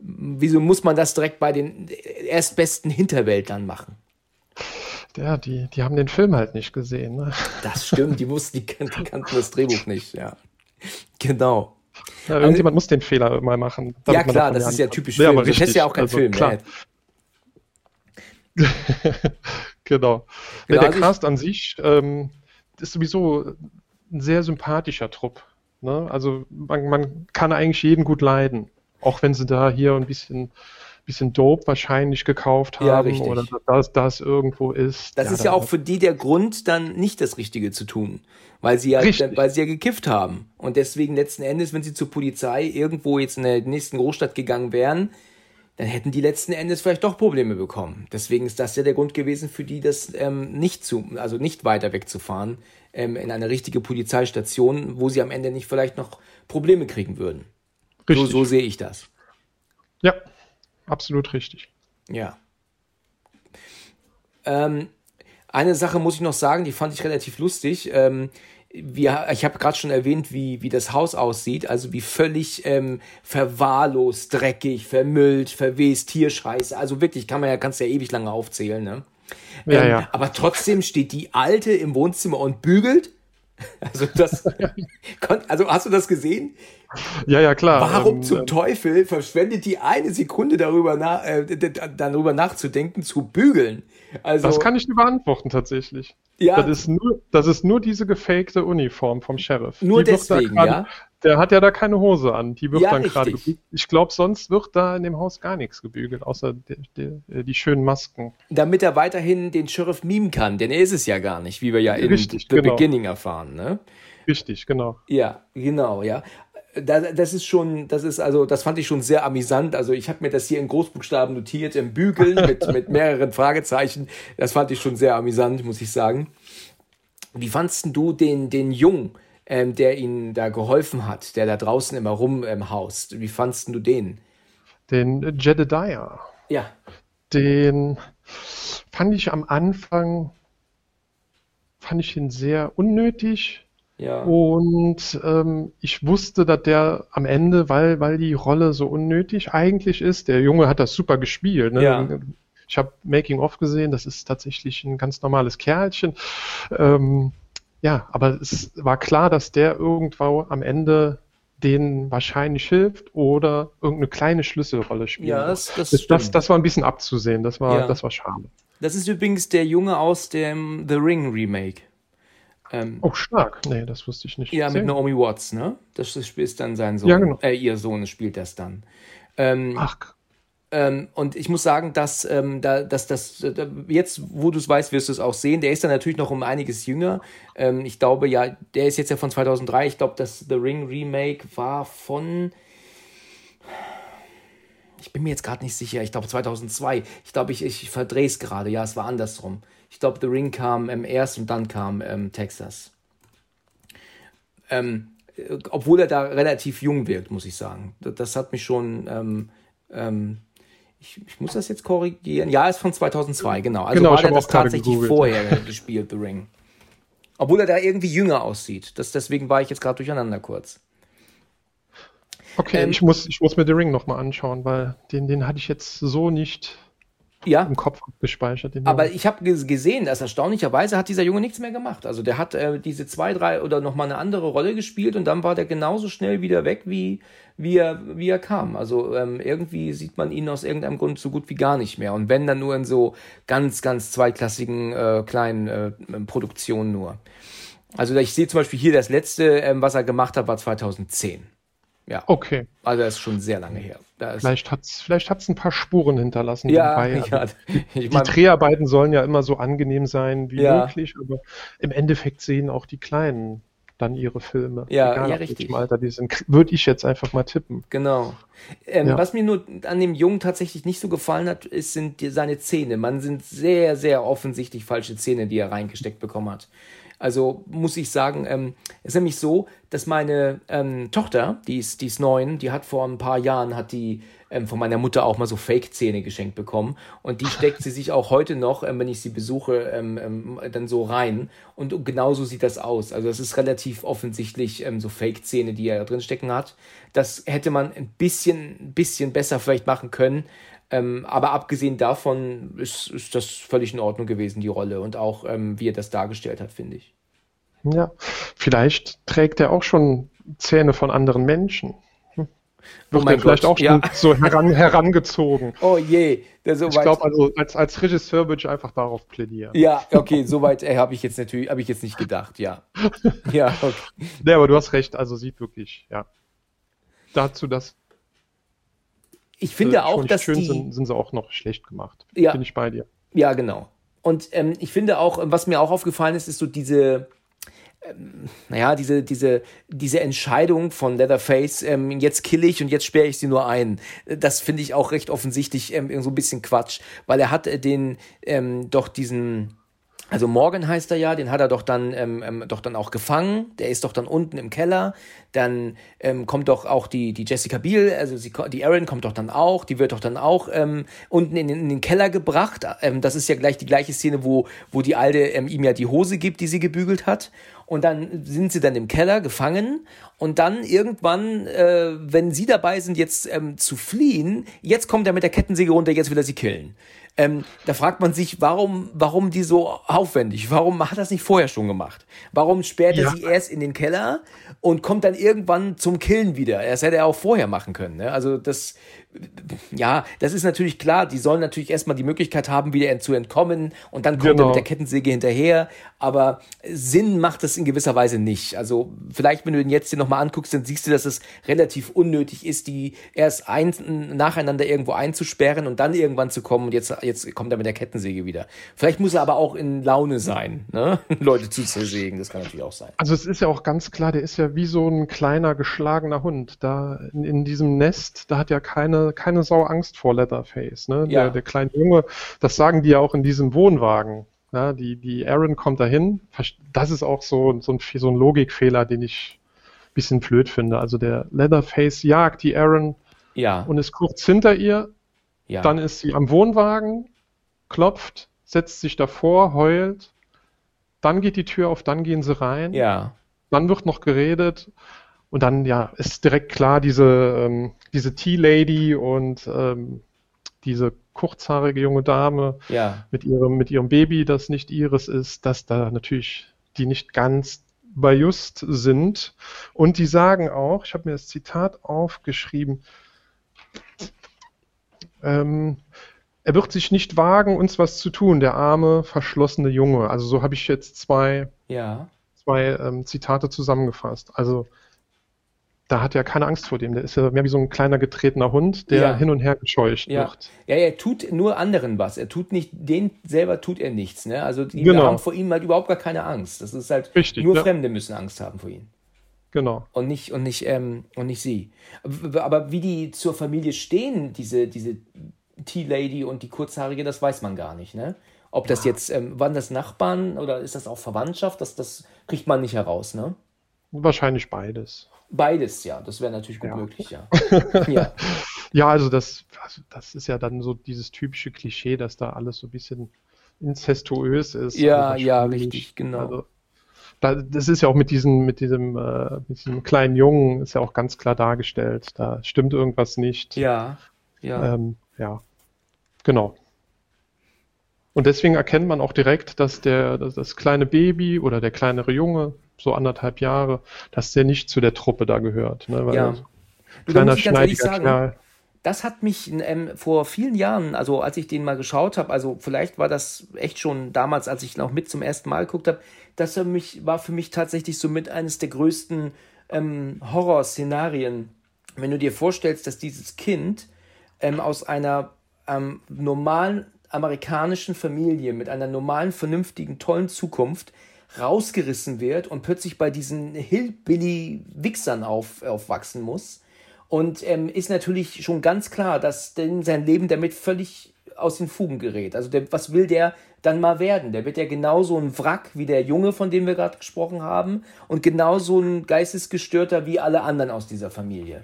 Wieso muss man das direkt bei den erstbesten Hinterwäldlern machen? Ja, die, die haben den Film halt nicht gesehen. Ne? Das stimmt, die wussten, die kannten das Drehbuch nicht, ja. Genau. Ja, irgendjemand also, muss den Fehler mal machen. Ja, klar, das ist ja typisch Film. Ja, aber richtig, das ist ja auch kein also, Film. Klar. genau. genau. der also Cast an sich ähm, ist sowieso ein sehr sympathischer Trupp. Ne? Also man, man, kann eigentlich jeden gut leiden. Auch wenn sie da hier ein bisschen, bisschen Dope wahrscheinlich gekauft haben ja, oder dass das irgendwo ist. Das ja, ist ja auch für die der Grund, dann nicht das Richtige zu tun. Weil sie ja, weil sie ja gekifft haben. Und deswegen letzten Endes, wenn sie zur Polizei irgendwo jetzt in der nächsten Großstadt gegangen wären, dann hätten die letzten Endes vielleicht doch Probleme bekommen. Deswegen ist das ja der Grund gewesen für die, das ähm, nicht zu, also nicht weiter wegzufahren ähm, in eine richtige Polizeistation, wo sie am Ende nicht vielleicht noch Probleme kriegen würden. Richtig. So, so sehe ich das. Ja, absolut richtig. Ja. Ähm, eine Sache muss ich noch sagen, die fand ich relativ lustig. Ähm, wir, ich habe gerade schon erwähnt, wie, wie das Haus aussieht, also wie völlig ähm, verwahrlost, dreckig, vermüllt, verwest, Tierscheiße. Also wirklich, kann man ja, kannst ja ewig lange aufzählen, ne? Ja, ähm, ja. Aber trotzdem steht die Alte im Wohnzimmer und bügelt. Also das, also hast du das gesehen? Ja, ja, klar. Warum ähm, zum ähm, Teufel verschwendet die eine Sekunde darüber, nach, äh, darüber nachzudenken, zu bügeln? Also, das kann ich nicht beantworten tatsächlich. Ja. Das ist nur, das ist nur diese gefakte Uniform vom Sheriff. Nur die deswegen, grad, ja. Der hat ja da keine Hose an. Die wird ja, dann gerade gebügelt. Ich glaube, sonst wird da in dem Haus gar nichts gebügelt, außer die, die, die, schönen Masken. Damit er weiterhin den Sheriff mimen kann, denn er ist es ja gar nicht, wie wir ja in Richtig, The genau. Beginning erfahren, ne? Richtig, genau. Ja, genau, ja das ist schon, das ist also, das fand ich schon sehr amüsant. Also ich habe mir das hier in Großbuchstaben notiert, im Bügeln mit, mit mehreren Fragezeichen. Das fand ich schon sehr amüsant, muss ich sagen. Wie fandst du den, den Jungen, ähm, der ihnen da geholfen hat, der da draußen immer rumhaust? Ähm, Wie fandst du den? Den Jedediah. Ja. Den fand ich am Anfang, fand ich ihn sehr unnötig ja. Und ähm, ich wusste, dass der am Ende, weil, weil die Rolle so unnötig eigentlich ist, der Junge hat das super gespielt. Ne? Ja. Ich habe Making of gesehen, das ist tatsächlich ein ganz normales Kerlchen. Ähm, ja, aber es war klar, dass der irgendwo am Ende denen wahrscheinlich hilft oder irgendeine kleine Schlüsselrolle spielt. Ja, das, das, das, das, das, war ein bisschen abzusehen, das war, ja. das war schade. Das ist übrigens der Junge aus dem The Ring Remake. Ähm, oh, stark. Nee, das wusste ich nicht. Ja, mit Naomi Watts, ne? Das ist dann sein Sohn. Ja, genau. Äh, ihr Sohn spielt das dann. Ähm, Ach. Ähm, und ich muss sagen, dass, ähm, da, dass das, äh, jetzt, wo du es weißt, wirst du es auch sehen. Der ist dann natürlich noch um einiges jünger. Ähm, ich glaube, ja, der ist jetzt ja von 2003. Ich glaube, das The Ring Remake war von ich bin mir jetzt gerade nicht sicher, ich glaube 2002. Ich glaube, ich, ich verdrehe es gerade. Ja, es war andersrum. Ich glaube, The Ring kam ähm, erst und dann kam ähm, Texas. Ähm, äh, obwohl er da relativ jung wirkt, muss ich sagen. Das, das hat mich schon. Ich, ich, muss das jetzt korrigieren. Ja, ist von 2002, genau. Also genau, war er das tatsächlich vorher gespielt, The Ring. Obwohl er da irgendwie jünger aussieht. Das, deswegen war ich jetzt gerade durcheinander kurz. Okay, ähm, ich, muss, ich muss mir The Ring nochmal anschauen, weil den, den hatte ich jetzt so nicht ja. im Kopf gespeichert. Aber ich habe gesehen, dass erstaunlicherweise hat dieser Junge nichts mehr gemacht. Also der hat äh, diese zwei, drei oder nochmal eine andere Rolle gespielt und dann war der genauso schnell wieder weg, wie, wie, er, wie er kam. Also ähm, irgendwie sieht man ihn aus irgendeinem Grund so gut wie gar nicht mehr. Und wenn dann nur in so ganz, ganz zweitklassigen äh, kleinen äh, Produktionen nur. Also ich sehe zum Beispiel hier das letzte, ähm, was er gemacht hat, war 2010. Ja. Okay. Also das ist schon sehr lange her. vielleicht hat es vielleicht hat's ein paar Spuren hinterlassen. Ja, dabei. ja also die, die Dreharbeiten sollen ja immer so angenehm sein wie ja. möglich, aber im Endeffekt sehen auch die Kleinen dann ihre Filme. Ja, Egal, ja richtig. Alter die sind, würde ich jetzt einfach mal tippen. Genau. Ähm, ja. Was mir nur an dem Jungen tatsächlich nicht so gefallen hat, ist, sind die, seine Zähne. Man sind sehr, sehr offensichtlich falsche Zähne, die er reingesteckt bekommen hat. Also muss ich sagen, ähm, es ist nämlich so, dass meine ähm, Tochter, die ist, die ist neun, die hat vor ein paar Jahren, hat die ähm, von meiner Mutter auch mal so Fake-Zähne geschenkt bekommen. Und die steckt sie sich auch heute noch, ähm, wenn ich sie besuche, ähm, ähm, dann so rein. Und genauso sieht das aus. Also das ist relativ offensichtlich ähm, so Fake-Zähne, die er da drin stecken hat. Das hätte man ein bisschen, ein bisschen besser vielleicht machen können. Ähm, aber abgesehen davon ist, ist das völlig in Ordnung gewesen, die Rolle. Und auch, wie er das dargestellt hat, finde ich. Ja, vielleicht trägt er auch schon Zähne von anderen Menschen. Wird oh der vielleicht auch schon ja. so heran, herangezogen. Oh je. Der so ich glaube, also als, als Regisseur würde ich einfach darauf plädieren. Ja, okay, soweit äh, habe ich jetzt natürlich, habe ich jetzt nicht gedacht, ja. ja, okay. Nee, aber du hast recht, also sieht wirklich, ja. Dazu das. Ich finde äh, auch, dass schön die, sind, sind sie auch noch schlecht gemacht. Ja. Bin ich bei dir. Ja, genau. Und ähm, ich finde auch, was mir auch aufgefallen ist, ist so diese, naja, diese, diese, diese Entscheidung von Leatherface, ähm, jetzt kill ich und jetzt sperre ich sie nur ein, das finde ich auch recht offensichtlich ähm, so ein bisschen Quatsch, weil er hat äh, den ähm, doch diesen also Morgan heißt er ja, den hat er doch dann, ähm, ähm, doch dann auch gefangen. Der ist doch dann unten im Keller. Dann ähm, kommt doch auch die, die Jessica Biel, also sie, die Erin kommt doch dann auch, die wird doch dann auch ähm, unten in den, in den Keller gebracht. Ähm, das ist ja gleich die gleiche Szene, wo, wo die Alte ähm, ihm ja die Hose gibt, die sie gebügelt hat. Und dann sind sie dann im Keller gefangen. Und dann irgendwann, äh, wenn sie dabei sind, jetzt ähm, zu fliehen, jetzt kommt er mit der Kettensäge runter, jetzt will er sie killen. Ähm, da fragt man sich, warum, warum die so aufwendig? Warum hat er das nicht vorher schon gemacht? Warum sperrt er ja. sie erst in den Keller und kommt dann irgendwann zum Killen wieder? Das hätte er auch vorher machen können. Ne? Also das, ja, das ist natürlich klar. Die sollen natürlich erstmal die Möglichkeit haben, wieder zu entkommen und dann kommt genau. er mit der Kettensäge hinterher. Aber Sinn macht das in gewisser Weise nicht. Also vielleicht, wenn du den jetzt hier nochmal anguckst, dann siehst du, dass es relativ unnötig ist, die erst ein, nacheinander irgendwo einzusperren und dann irgendwann zu kommen und jetzt jetzt kommt er mit der Kettensäge wieder. Vielleicht muss er aber auch in Laune sein, ne? Leute zu zersägen, das kann natürlich auch sein. Also es ist ja auch ganz klar, der ist ja wie so ein kleiner geschlagener Hund. Da in, in diesem Nest, da hat ja keine, keine Sau Angst vor Leatherface, ne? Ja. Der, der kleine Junge, das sagen die ja auch in diesem Wohnwagen. Ja, die, die Aaron kommt dahin. Das ist auch so, so, ein, so ein Logikfehler, den ich ein bisschen blöd finde. Also der Leatherface jagt die Aaron ja. und ist kurz hinter ihr ja. Dann ist sie am Wohnwagen, klopft, setzt sich davor, heult. Dann geht die Tür auf, dann gehen sie rein. Ja. Dann wird noch geredet. Und dann, ja, ist direkt klar, diese, ähm, diese Tea-Lady und ähm, diese kurzhaarige junge Dame ja. mit, ihrem, mit ihrem Baby, das nicht ihres ist, dass da natürlich die nicht ganz bei Just sind. Und die sagen auch, ich habe mir das Zitat aufgeschrieben, ähm, er wird sich nicht wagen, uns was zu tun, der arme, verschlossene Junge. Also so habe ich jetzt zwei, ja. zwei ähm, Zitate zusammengefasst. Also da hat er keine Angst vor dem. Der ist ja mehr wie so ein kleiner getretener Hund, der ja. hin und her gescheucht ja. wird. Ja, er tut nur anderen was. Er tut nicht, den selber tut er nichts. Ne? Also die genau. haben vor ihm halt überhaupt gar keine Angst. Das ist halt Richtig, nur ja. Fremde müssen Angst haben vor ihm. Genau. Und nicht, und nicht, ähm, und nicht sie. Aber wie die zur Familie stehen, diese, diese Tea-Lady und die Kurzhaarige, das weiß man gar nicht, ne? Ob das jetzt, ähm, waren das Nachbarn oder ist das auch Verwandtschaft? Das, das kriegt man nicht heraus, ne? Wahrscheinlich beides. Beides, ja. Das wäre natürlich gut ja. möglich, ja. ja. ja, also das, also das ist ja dann so dieses typische Klischee, dass da alles so ein bisschen incestuös ist. Ja, also ja, richtig, genau. Also, das ist ja auch mit diesem, mit diesem, äh, mit diesem kleinen Jungen ist ja auch ganz klar dargestellt. Da stimmt irgendwas nicht. Ja, ja. Ähm, ja, genau. Und deswegen erkennt man auch direkt, dass der, dass das kleine Baby oder der kleinere Junge, so anderthalb Jahre, dass der nicht zu der Truppe da gehört. Ne? Weil ja. Kleiner schneidiger sagen, Kerl. Das hat mich ähm, vor vielen Jahren, also als ich den mal geschaut habe, also vielleicht war das echt schon damals, als ich noch mit zum ersten Mal geguckt habe, das für mich, war für mich tatsächlich so mit eines der größten ähm, Horrorszenarien. Wenn du dir vorstellst, dass dieses Kind ähm, aus einer ähm, normalen amerikanischen Familie mit einer normalen, vernünftigen, tollen Zukunft rausgerissen wird und plötzlich bei diesen Hillbilly-Wichsern auf, aufwachsen muss. Und ähm, ist natürlich schon ganz klar, dass denn sein Leben damit völlig aus den Fugen gerät. Also der, was will der dann mal werden? Der wird ja genauso ein Wrack wie der Junge, von dem wir gerade gesprochen haben, und genauso ein geistesgestörter wie alle anderen aus dieser Familie.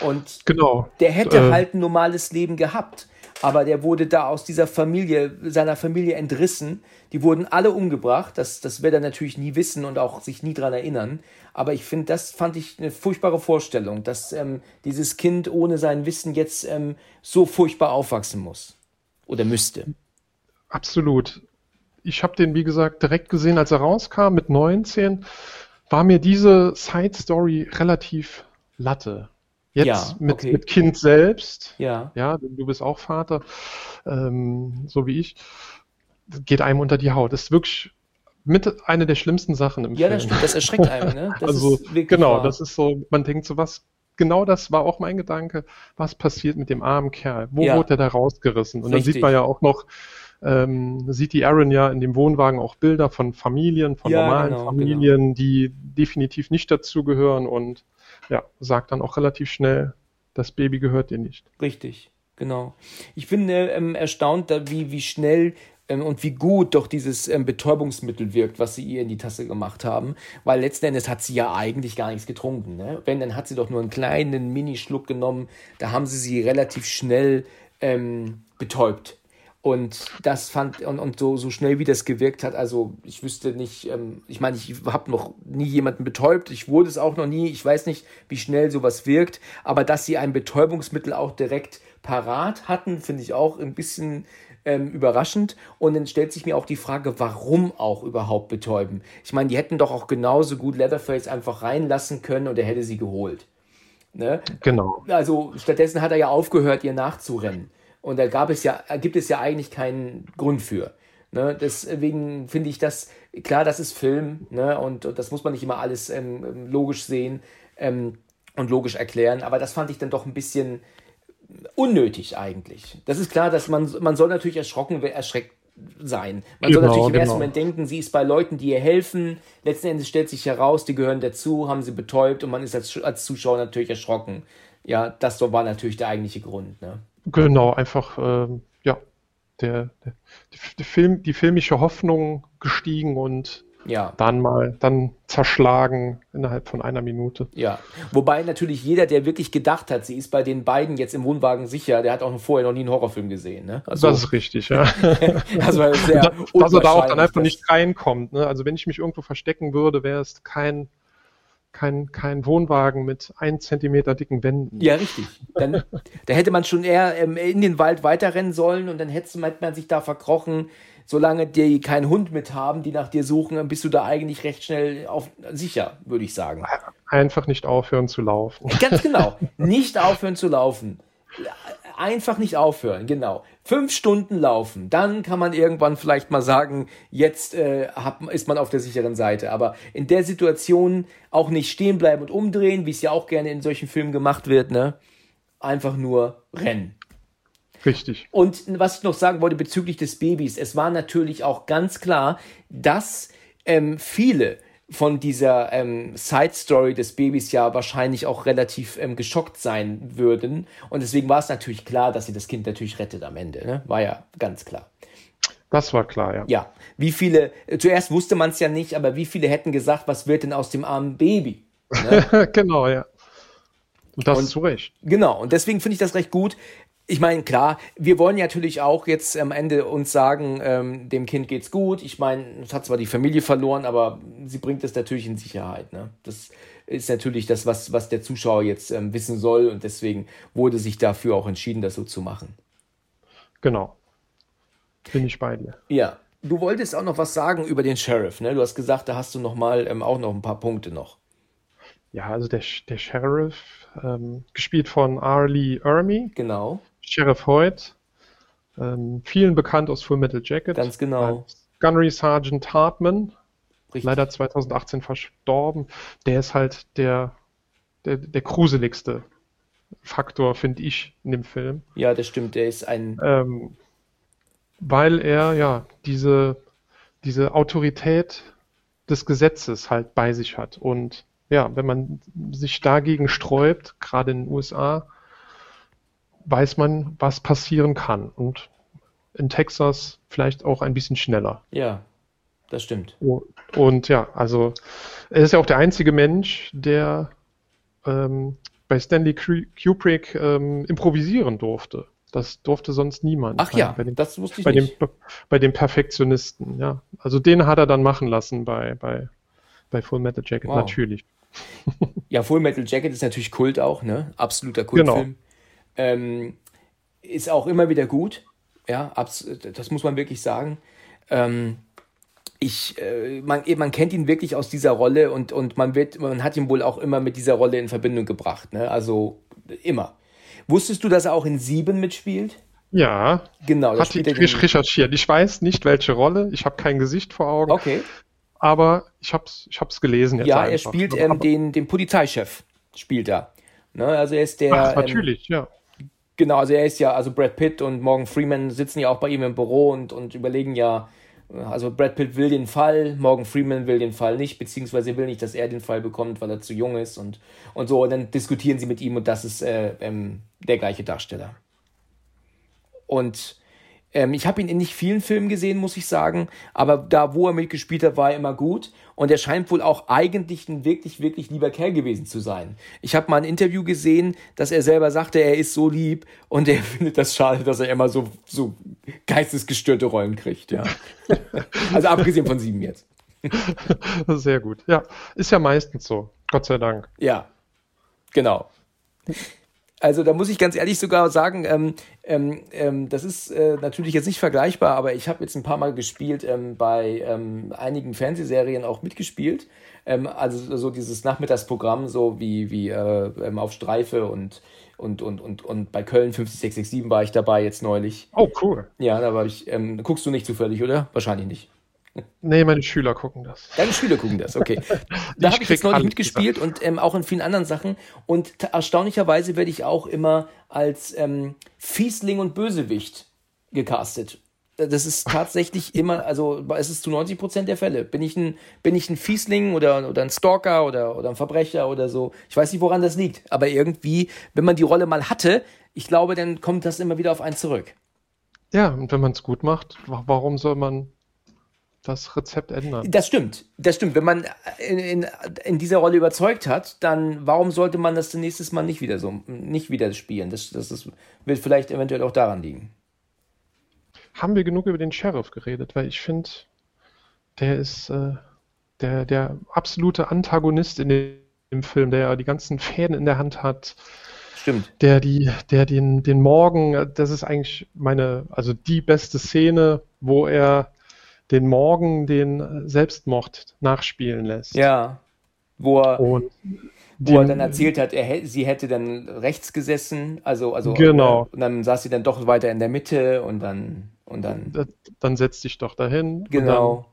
Und genau. der hätte äh, halt ein normales Leben gehabt aber der wurde da aus dieser Familie, seiner Familie entrissen. Die wurden alle umgebracht. Das, das wird er natürlich nie wissen und auch sich nie dran erinnern. Aber ich finde, das fand ich eine furchtbare Vorstellung, dass ähm, dieses Kind ohne sein Wissen jetzt ähm, so furchtbar aufwachsen muss. Oder müsste. Absolut. Ich habe den, wie gesagt, direkt gesehen, als er rauskam mit 19. War mir diese Side Story relativ latte. Jetzt ja, mit, okay. mit Kind selbst, ja, ja, du bist auch Vater, ähm, so wie ich, geht einem unter die Haut. Das ist wirklich mit einer der schlimmsten Sachen im ja, Film. Ja, das stimmt, das erschreckt einem, ne? Das also, genau, wahr. das ist so, man denkt so, was, genau das war auch mein Gedanke, was passiert mit dem armen Kerl? Wo ja. wurde er da rausgerissen? Und Richtig. dann sieht man ja auch noch, ähm, sieht die Aaron ja in dem Wohnwagen auch Bilder von Familien, von ja, normalen genau, Familien, genau. die definitiv nicht dazugehören und ja, sagt dann auch relativ schnell, das Baby gehört dir nicht. Richtig, genau. Ich bin ähm, erstaunt, wie, wie schnell ähm, und wie gut doch dieses ähm, Betäubungsmittel wirkt, was sie ihr in die Tasse gemacht haben. Weil letzten Endes hat sie ja eigentlich gar nichts getrunken. Ne? Wenn, dann hat sie doch nur einen kleinen Minischluck genommen. Da haben sie sie relativ schnell ähm, betäubt. Und das fand, und, und so, so schnell wie das gewirkt hat, also ich wüsste nicht, ähm, ich meine, ich habe noch nie jemanden betäubt, ich wurde es auch noch nie, ich weiß nicht, wie schnell sowas wirkt, aber dass sie ein Betäubungsmittel auch direkt parat hatten, finde ich auch ein bisschen ähm, überraschend. Und dann stellt sich mir auch die Frage, warum auch überhaupt betäuben? Ich meine, die hätten doch auch genauso gut Leatherface einfach reinlassen können und er hätte sie geholt. Ne? Genau. Also stattdessen hat er ja aufgehört, ihr nachzurennen. Und da gab es ja, gibt es ja eigentlich keinen Grund für. Ne? Deswegen finde ich das, klar, das ist Film, ne? und, und das muss man nicht immer alles ähm, logisch sehen ähm, und logisch erklären, aber das fand ich dann doch ein bisschen unnötig eigentlich. Das ist klar, dass man, man soll natürlich erschrocken, erschreckt sein. Man genau, soll natürlich im genau. ersten Moment denken, sie ist bei Leuten, die ihr helfen. Letzten Endes stellt sich heraus, die gehören dazu, haben sie betäubt und man ist als, als Zuschauer natürlich erschrocken. Ja, das war natürlich der eigentliche Grund. Ne? Genau, einfach, äh, ja, der, der, die, Film, die filmische Hoffnung gestiegen und ja. dann mal dann zerschlagen innerhalb von einer Minute. Ja, wobei natürlich jeder, der wirklich gedacht hat, sie ist bei den beiden jetzt im Wohnwagen sicher, der hat auch vorher noch nie einen Horrorfilm gesehen. Ne? Also, das ist richtig, ja. das war sehr dass er da auch dann einfach nicht reinkommt. Ne? Also wenn ich mich irgendwo verstecken würde, wäre es kein kein, kein Wohnwagen mit ein Zentimeter dicken Wänden. Ja, richtig. Dann, da hätte man schon eher ähm, in den Wald weiterrennen sollen und dann hätte man sich da verkrochen. Solange die keinen Hund mit haben, die nach dir suchen, bist du da eigentlich recht schnell auf, sicher, würde ich sagen. Einfach nicht aufhören zu laufen. Ganz genau. Nicht aufhören zu laufen einfach nicht aufhören, genau. Fünf Stunden laufen, dann kann man irgendwann vielleicht mal sagen, jetzt äh, hat, ist man auf der sicheren Seite. Aber in der Situation auch nicht stehen bleiben und umdrehen, wie es ja auch gerne in solchen Filmen gemacht wird, ne? Einfach nur rennen. Richtig. Und was ich noch sagen wollte bezüglich des Babys, es war natürlich auch ganz klar, dass ähm, viele von dieser ähm, Side Story des Babys ja wahrscheinlich auch relativ ähm, geschockt sein würden. Und deswegen war es natürlich klar, dass sie das Kind natürlich rettet am Ende. Ne? War ja ganz klar. Das war klar, ja. Ja. Wie viele, äh, zuerst wusste man es ja nicht, aber wie viele hätten gesagt, was wird denn aus dem armen Baby? Ne? genau, ja. Und das und, zu Recht. Genau, und deswegen finde ich das recht gut ich meine, klar, wir wollen natürlich auch jetzt am Ende uns sagen, ähm, dem Kind geht's gut. Ich meine, es hat zwar die Familie verloren, aber sie bringt es natürlich in Sicherheit. Ne? Das ist natürlich das, was, was der Zuschauer jetzt ähm, wissen soll und deswegen wurde sich dafür auch entschieden, das so zu machen. Genau. bin ich bei dir. Ja. Du wolltest auch noch was sagen über den Sheriff, ne? Du hast gesagt, da hast du noch mal ähm, auch noch ein paar Punkte noch. Ja, also der, der Sheriff, ähm, gespielt von R. Lee Ermey. Genau. Sheriff Hoyt, ähm, vielen bekannt aus Full Metal Jacket. Ganz genau. Gunnery Sergeant Hartman, Richtig. leider 2018 verstorben. Der ist halt der, der, der gruseligste Faktor, finde ich, in dem Film. Ja, das stimmt. Der ist ein. Ähm, weil er ja diese, diese Autorität des Gesetzes halt bei sich hat. Und ja, wenn man sich dagegen sträubt, gerade in den USA, weiß man, was passieren kann. Und in Texas vielleicht auch ein bisschen schneller. Ja, das stimmt. Und, und ja, also er ist ja auch der einzige Mensch, der ähm, bei Stanley Kubrick ähm, improvisieren durfte. Das durfte sonst niemand. Ach ja, bei dem, das wusste ich bei nicht. Dem, bei dem Perfektionisten, ja. Also den hat er dann machen lassen bei, bei, bei Full Metal Jacket, Wow. natürlich. Ja, Full Metal Jacket ist natürlich Kult auch, ne? Absoluter Kultfilm. Genau. Ähm, ist auch immer wieder gut. Ja, das muss man wirklich sagen. Ähm, ich, äh, man, man kennt ihn wirklich aus dieser Rolle und, und man wird, man hat ihn wohl auch immer mit dieser Rolle in Verbindung gebracht, ne? Also immer. Wusstest du, dass er auch in Sieben mitspielt? Ja, Genau, er ich recherchiert. Ich weiß nicht, welche Rolle. Ich habe kein Gesicht vor Augen, Okay. Aber ich habe es ich hab's gelesen jetzt Ja, er einfach. spielt Aber- ähm, den, den Polizeichef, spielt er. Ne? Also er ist der. Ach, ähm, natürlich, ja. Genau, also er ist ja, also Brad Pitt und Morgan Freeman sitzen ja auch bei ihm im Büro und, und überlegen ja, also Brad Pitt will den Fall, Morgan Freeman will den Fall nicht, beziehungsweise will nicht, dass er den Fall bekommt, weil er zu jung ist und, und so. Und dann diskutieren sie mit ihm und das ist äh, ähm, der gleiche Darsteller. Und ähm, ich habe ihn in nicht vielen Filmen gesehen, muss ich sagen, aber da, wo er mitgespielt hat, war er immer gut. Und er scheint wohl auch eigentlich ein wirklich, wirklich lieber Kerl gewesen zu sein. Ich habe mal ein Interview gesehen, dass er selber sagte, er ist so lieb und er findet das schade, dass er immer so, so geistesgestörte Rollen kriegt. Ja. also abgesehen von sieben jetzt. Sehr gut. Ja, ist ja meistens so. Gott sei Dank. Ja, genau. Also da muss ich ganz ehrlich sogar sagen, ähm, ähm, ähm, das ist äh, natürlich jetzt nicht vergleichbar, aber ich habe jetzt ein paar Mal gespielt ähm, bei ähm, einigen Fernsehserien auch mitgespielt. Ähm, also so dieses Nachmittagsprogramm, so wie, wie äh, auf Streife und, und, und, und, und bei Köln 50667 war ich dabei jetzt neulich. Oh, cool. Ja, da war ich. Ähm, guckst du nicht zufällig, oder? Wahrscheinlich nicht. Nee, meine Schüler gucken das. Deine Schüler gucken das, okay. Da Ich habe ich jetzt neulich mitgespielt und ähm, auch in vielen anderen Sachen. Und erstaunlicherweise werde ich auch immer als ähm, Fiesling und Bösewicht gecastet. Das ist tatsächlich immer, also es ist zu 90 Prozent der Fälle. Bin ich ein, bin ich ein Fiesling oder, oder ein Stalker oder, oder ein Verbrecher oder so. Ich weiß nicht, woran das liegt. Aber irgendwie, wenn man die Rolle mal hatte, ich glaube, dann kommt das immer wieder auf einen zurück. Ja, und wenn man es gut macht, wa- warum soll man das Rezept ändern? Das stimmt, das stimmt. Wenn man in, in, in dieser Rolle überzeugt hat, dann warum sollte man das nächstes Mal nicht wieder so, nicht wieder spielen? Das, das, das wird vielleicht eventuell auch daran liegen. Haben wir genug über den Sheriff geredet? Weil ich finde, der ist äh, der, der absolute Antagonist in dem, dem Film, der ja die ganzen Fäden in der Hand hat, Stimmt. der die, der den, den Morgen, das ist eigentlich meine, also die beste Szene, wo er den Morgen den Selbstmord nachspielen lässt. Ja. Wo er, Und wo er dann erzählt hat, er, sie hätte dann rechts gesessen, also, also Genau. und dann saß sie dann doch weiter in der Mitte und dann und dann äh, dann setz dich doch dahin. Genau.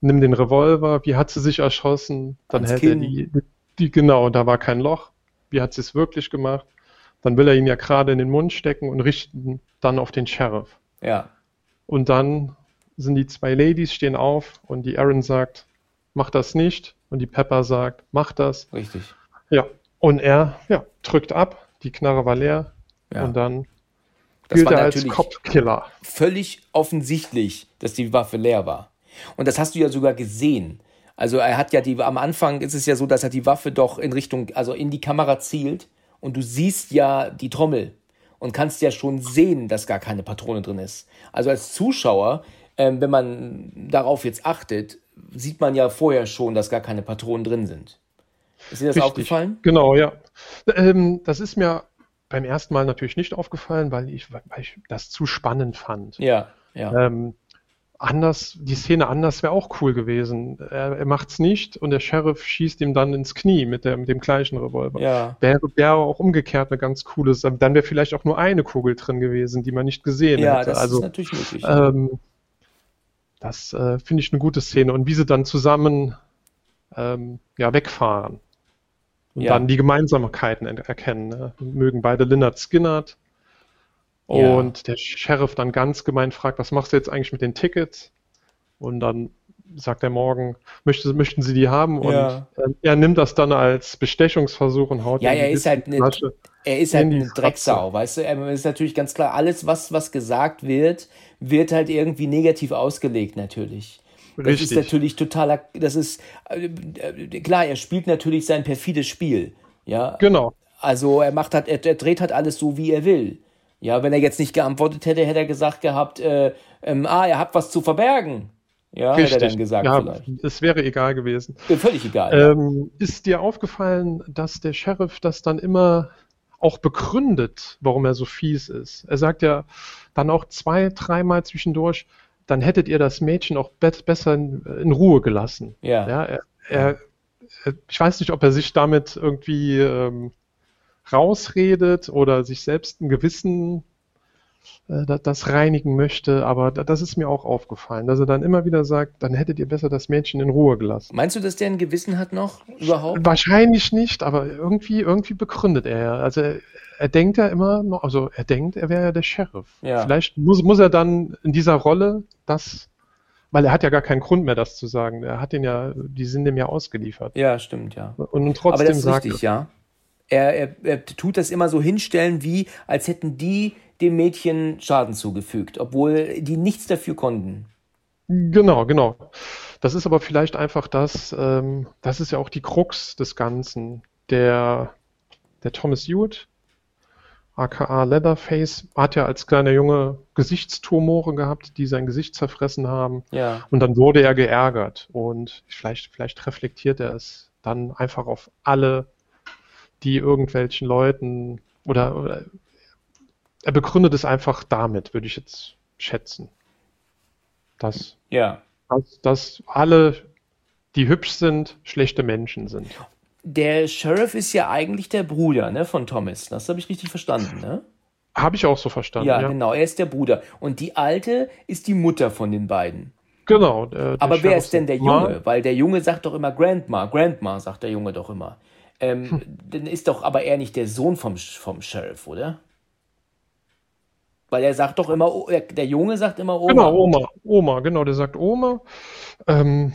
nimm den Revolver. Wie hat sie sich erschossen? Dann hält Kinn. er die, die, genau, da war kein Loch. Wie hat sie es wirklich gemacht? Dann will er ihn ja gerade in den Mund stecken und richten dann auf den Sheriff. Ja. Und dann sind die zwei Ladies, stehen auf und die Aaron sagt, mach das nicht. Und die Pepper sagt, mach das. Richtig. Ja. Und er, ja, drückt ab. Die Knarre war leer. Ja. Und dann Das gilt er als Cop-Killer. völlig offensichtlich, dass die Waffe leer war. Und das hast du ja sogar gesehen. Also er hat ja die, am Anfang ist es ja so, dass er die Waffe doch in Richtung, also in die Kamera zielt und du siehst ja die Trommel und kannst ja schon sehen, dass gar keine Patrone drin ist. Also als Zuschauer, ähm, wenn man darauf jetzt achtet, sieht man ja vorher schon, dass gar keine Patronen drin sind. Ist dir das Richtig. aufgefallen? Genau, ja. Ähm, das ist mir beim ersten Mal natürlich nicht aufgefallen, weil ich, weil ich das zu spannend fand. Ja. ja. Ähm, anders, die Szene anders wäre auch cool gewesen. Er, er macht es nicht und der Sheriff schießt ihm dann ins Knie mit, der, mit dem gleichen Revolver. Ja. Wäre, wäre auch umgekehrt eine ganz coole Sache. Dann wäre vielleicht auch nur eine Kugel drin gewesen, die man nicht gesehen ja, hätte. Ja, das also, ist natürlich möglich. Ähm, das äh, finde ich eine gute Szene. Und wie sie dann zusammen ähm, ja, wegfahren und ja. dann die Gemeinsamkeiten erkennen. Ne? Mögen beide Lynyrd Skynyrd und ja. der Sheriff dann ganz gemein fragt, was machst du jetzt eigentlich mit den Tickets? Und dann sagt er morgen, möchte, möchten Sie die haben? Und ja. er nimmt das dann als Bestechungsversuch und haut Ja, er ist halt eine, er ist halt eine Drecksau, weißt du? Es ist natürlich ganz klar, alles, was, was gesagt wird, wird halt irgendwie negativ ausgelegt, natürlich. Das Richtig. ist natürlich totaler, das ist, äh, klar, er spielt natürlich sein perfides Spiel, ja. Genau. Also er macht halt, er, er dreht halt alles so, wie er will. Ja, wenn er jetzt nicht geantwortet hätte, hätte er gesagt gehabt, äh, ähm, ah, er hat was zu verbergen. Ja, Richtig. hätte er dann gesagt ja, vielleicht. Es wäre egal gewesen. Ja, völlig egal. Ähm, ja. Ist dir aufgefallen, dass der Sheriff das dann immer auch begründet, warum er so fies ist? Er sagt ja dann auch zwei, dreimal zwischendurch, dann hättet ihr das Mädchen auch be besser in, in, Ruhe gelassen. Ja. ja er, er, ich weiß nicht, ob er sich damit irgendwie ähm, rausredet oder sich selbst ein Gewissen äh, das reinigen möchte, aber das ist mir auch aufgefallen, dass er dann immer wieder sagt, dann hättet ihr besser das Mädchen in Ruhe gelassen. Meinst du, dass der ein Gewissen hat noch überhaupt? Wahrscheinlich nicht, aber irgendwie, irgendwie begründet er ja. Also er, er denkt ja immer noch, also er denkt, er wäre ja der Sheriff. Ja. Vielleicht muss, muss er dann in dieser Rolle das weil er hat ja gar keinen Grund mehr, das zu sagen. Er hat den ja, die sind dem ja ausgeliefert. Ja, stimmt, ja. Und, und trotzdem Aber das ist sagt richtig, ja er, er, er tut das immer so hinstellen, wie als hätten die dem Mädchen Schaden zugefügt, obwohl die nichts dafür konnten. Genau, genau. Das ist aber vielleicht einfach das, ähm, das ist ja auch die Krux des Ganzen. Der, der Thomas Hewitt, aka Leatherface, hat ja als kleiner Junge Gesichtstumore gehabt, die sein Gesicht zerfressen haben. Ja. Und dann wurde er geärgert. Und vielleicht, vielleicht reflektiert er es dann einfach auf alle die irgendwelchen Leuten oder, oder er begründet es einfach damit, würde ich jetzt schätzen. Dass, ja. dass, dass alle, die hübsch sind, schlechte Menschen sind. Der Sheriff ist ja eigentlich der Bruder ne, von Thomas. Das habe ich richtig verstanden, ne? Habe ich auch so verstanden. Ja, ja, genau, er ist der Bruder. Und die Alte ist die Mutter von den beiden. Genau. Der, der Aber wer ist denn der Junge? Weil der Junge sagt doch immer Grandma. Grandma sagt der Junge doch immer. Ähm, hm. Dann ist doch aber er nicht der Sohn vom, vom Sheriff, oder? Weil er sagt doch immer, der Junge sagt immer Oma. Genau, Oma. Oma, genau, der sagt Oma. Ähm,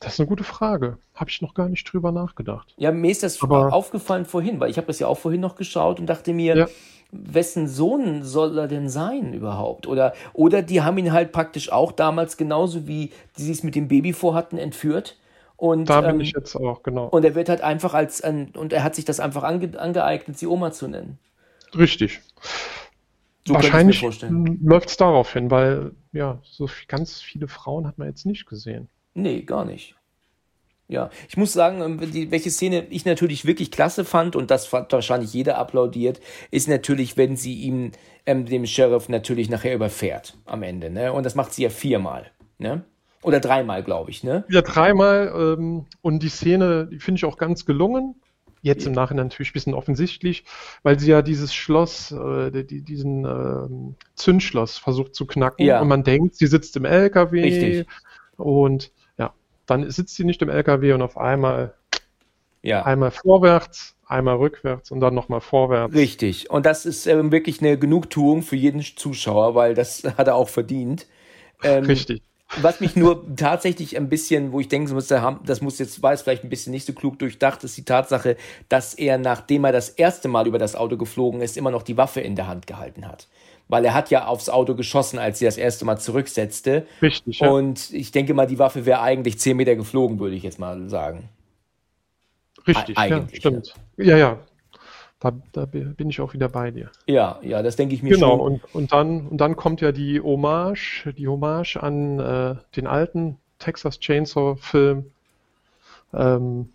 das ist eine gute Frage. Habe ich noch gar nicht drüber nachgedacht. Ja, mir ist das aber aufgefallen vorhin, weil ich habe das ja auch vorhin noch geschaut und dachte mir, ja. wessen Sohn soll er denn sein überhaupt? Oder, oder die haben ihn halt praktisch auch damals genauso wie sie es mit dem Baby vorhatten, entführt und, da bin ähm, ich jetzt auch, genau. Und er wird halt einfach als, ein, und er hat sich das einfach ange, angeeignet, sie Oma zu nennen. Richtig. So Wahrscheinlich läuft es darauf hin, weil ja, so ganz viele Frauen hat man jetzt nicht gesehen. Nee, gar nicht. Ja, ich muss sagen, ähm, die, welche Szene ich natürlich wirklich klasse fand und das fand wahrscheinlich jeder applaudiert, ist natürlich, wenn sie ihm, ähm, dem Sheriff natürlich nachher überfährt am Ende, ne? Und das macht sie ja viermal, ne? Oder dreimal, glaube ich, ne? Ja, dreimal. Ähm, und die Szene, die finde ich auch ganz gelungen. Jetzt im Nachhinein natürlich ein bisschen offensichtlich, weil sie ja dieses Schloss, äh, die, diesen äh, Zündschloss versucht zu knacken. Ja. Und man denkt, sie sitzt im LKW. Richtig. Und ja, dann sitzt sie nicht im LKW und auf einmal ja. einmal vorwärts, einmal rückwärts und dann nochmal vorwärts. Richtig. Und das ist ähm, wirklich eine Genugtuung für jeden Zuschauer, weil das hat er auch verdient. Ähm, Richtig. Was mich nur tatsächlich ein bisschen, wo ich denke, das muss jetzt, war es vielleicht ein bisschen nicht so klug durchdacht, ist die Tatsache, dass er, nachdem er das erste Mal über das Auto geflogen ist, immer noch die Waffe in der Hand gehalten hat. Weil er hat ja aufs Auto geschossen, als sie das erste Mal zurücksetzte. Richtig, ja. Und ich denke mal, die Waffe wäre eigentlich zehn Meter geflogen, würde ich jetzt mal sagen. Richtig, ja, stimmt. Ja, ja, da, da, bin ich auch wieder bei dir. Ja, ja, das denke ich mir genau, schon. Genau, und, und, dann, und dann kommt ja die Hommage, die Hommage an äh, den alten Texas Chainsaw-Film. Ähm,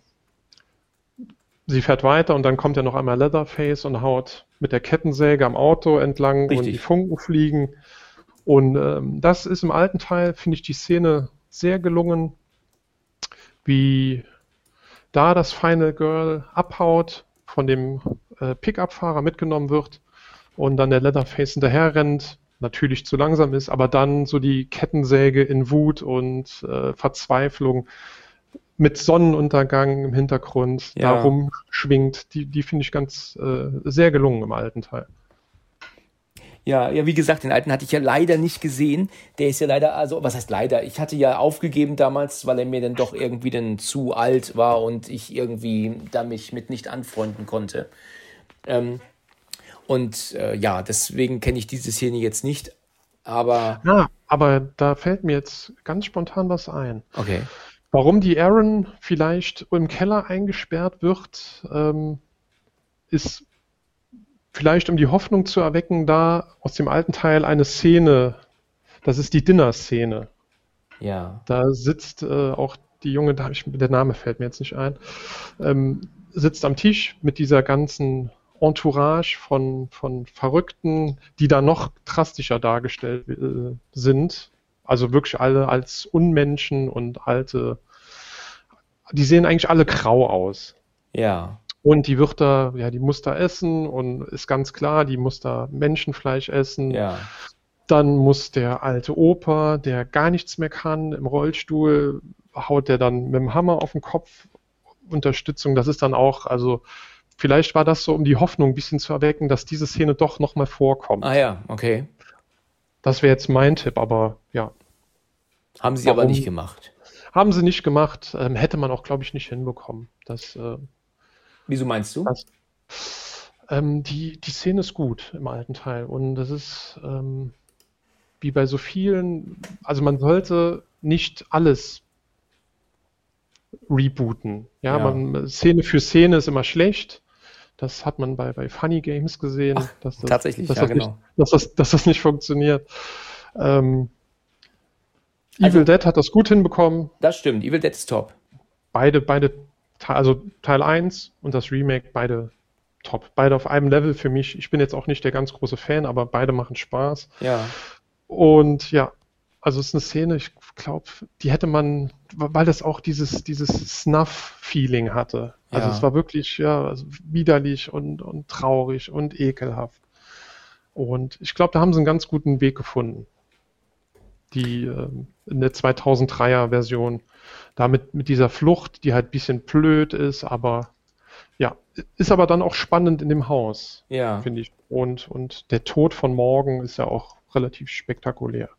sie fährt weiter und dann kommt ja noch einmal Leatherface und haut mit der Kettensäge am Auto entlang Richtig. und die Funken fliegen. Und ähm, das ist im alten Teil, finde ich, die Szene sehr gelungen, wie da das Final Girl abhaut, von dem äh, Pickup-Fahrer mitgenommen wird und dann der Leatherface hinterher rennt, natürlich zu langsam ist, aber dann so die Kettensäge in Wut und äh, Verzweiflung mit Sonnenuntergang im Hintergrund ja. darum schwingt, die, die finde ich ganz äh, sehr gelungen im alten Teil. Ja, ja, wie gesagt, den alten hatte ich ja leider nicht gesehen. Der ist ja leider, also was heißt leider? Ich hatte ja aufgegeben damals, weil er mir dann doch irgendwie dann zu alt war und ich irgendwie da mich mit nicht anfreunden konnte. Ähm, und äh, ja, deswegen kenne ich diese Szene jetzt nicht. Aber. Ja, aber da fällt mir jetzt ganz spontan was ein. Okay. Warum die Aaron vielleicht im Keller eingesperrt wird, ähm, ist vielleicht um die Hoffnung zu erwecken, da aus dem alten Teil eine Szene, das ist die Dinner-Szene. Ja. Da sitzt äh, auch die junge, da ich, der Name fällt mir jetzt nicht ein, ähm, sitzt am Tisch mit dieser ganzen Entourage von, von Verrückten, die da noch drastischer dargestellt äh, sind. Also wirklich alle als Unmenschen und alte. Die sehen eigentlich alle grau aus. Ja. Und die wird da, ja, die muss da essen und ist ganz klar, die muss da Menschenfleisch essen. Ja. Dann muss der alte Opa, der gar nichts mehr kann, im Rollstuhl, haut der dann mit dem Hammer auf den Kopf. Unterstützung, das ist dann auch, also vielleicht war das so, um die Hoffnung ein bisschen zu erwecken, dass diese Szene doch nochmal vorkommt. Ah ja, okay. Das wäre jetzt mein Tipp, aber ja. Haben sie Warum? aber nicht gemacht. Haben sie nicht gemacht, ähm, hätte man auch, glaube ich, nicht hinbekommen. Das, äh, Wieso meinst du? Das, ähm, die, die Szene ist gut im alten Teil und das ist ähm, wie bei so vielen, also man sollte nicht alles rebooten. Ja, ja. Man, Szene für Szene ist immer schlecht. Das hat man bei, bei Funny Games gesehen, Ach, dass, das, tatsächlich, dass, ja, das genau. nicht, dass, das, dass das nicht funktioniert. Ähm, also, Evil Dead hat das gut hinbekommen. Das stimmt, Evil Dead ist top. Beide, beide also Teil 1 und das Remake, beide top. Beide auf einem Level für mich. Ich bin jetzt auch nicht der ganz große Fan, aber beide machen Spaß. Ja. Und ja, also es ist eine Szene, ich glaube, die hätte man, weil das auch dieses, dieses Snuff-Feeling hatte. Also ja. es war wirklich ja, also widerlich und, und traurig und ekelhaft. Und ich glaube, da haben sie einen ganz guten Weg gefunden. Die äh, in der 2003er Version damit mit dieser Flucht, die halt ein bisschen blöd ist, aber ja, ist aber dann auch spannend in dem Haus, ja. finde ich. Und, und der Tod von Morgen ist ja auch relativ spektakulär.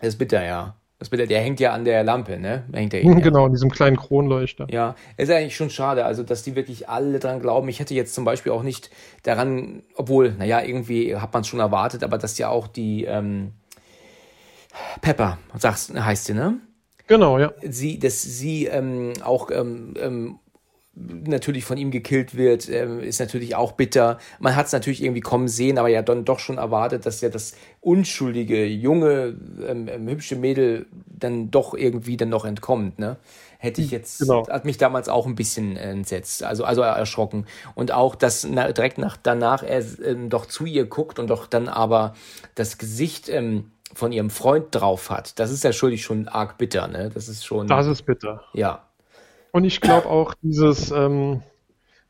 Das ist bitter, ja. Das bitter, der hängt ja an der Lampe, ne? Hängt der genau, in diesem kleinen Kronleuchter. Ja, ist eigentlich schon schade, also dass die wirklich alle dran glauben. Ich hätte jetzt zum Beispiel auch nicht daran, obwohl, naja, irgendwie hat man es schon erwartet, aber dass ja auch die ähm, Pepper, sagst, heißt sie, ne? Genau, ja. Sie, dass sie ähm, auch ähm, ähm, natürlich von ihm gekillt wird, ähm, ist natürlich auch bitter. Man hat es natürlich irgendwie kommen sehen, aber ja dann doch schon erwartet, dass ja das unschuldige, junge, ähm, ähm, hübsche Mädel dann doch irgendwie dann noch entkommt, ne? Hätte ich jetzt, genau. hat mich damals auch ein bisschen entsetzt, also, also erschrocken. Und auch, dass na, direkt nach, danach er ähm, doch zu ihr guckt und doch dann aber das Gesicht ähm, von ihrem Freund drauf hat, das ist ja schuldig schon arg bitter, ne? Das ist schon. Das ist bitter. Ja. Und ich glaube auch dieses, ähm,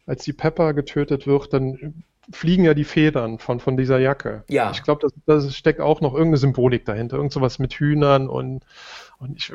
als die Pepper getötet wird, dann fliegen ja die Federn von, von dieser Jacke. Ja. Ich glaube, das, das steckt auch noch irgendeine Symbolik dahinter. Irgend sowas mit Hühnern und, und ich,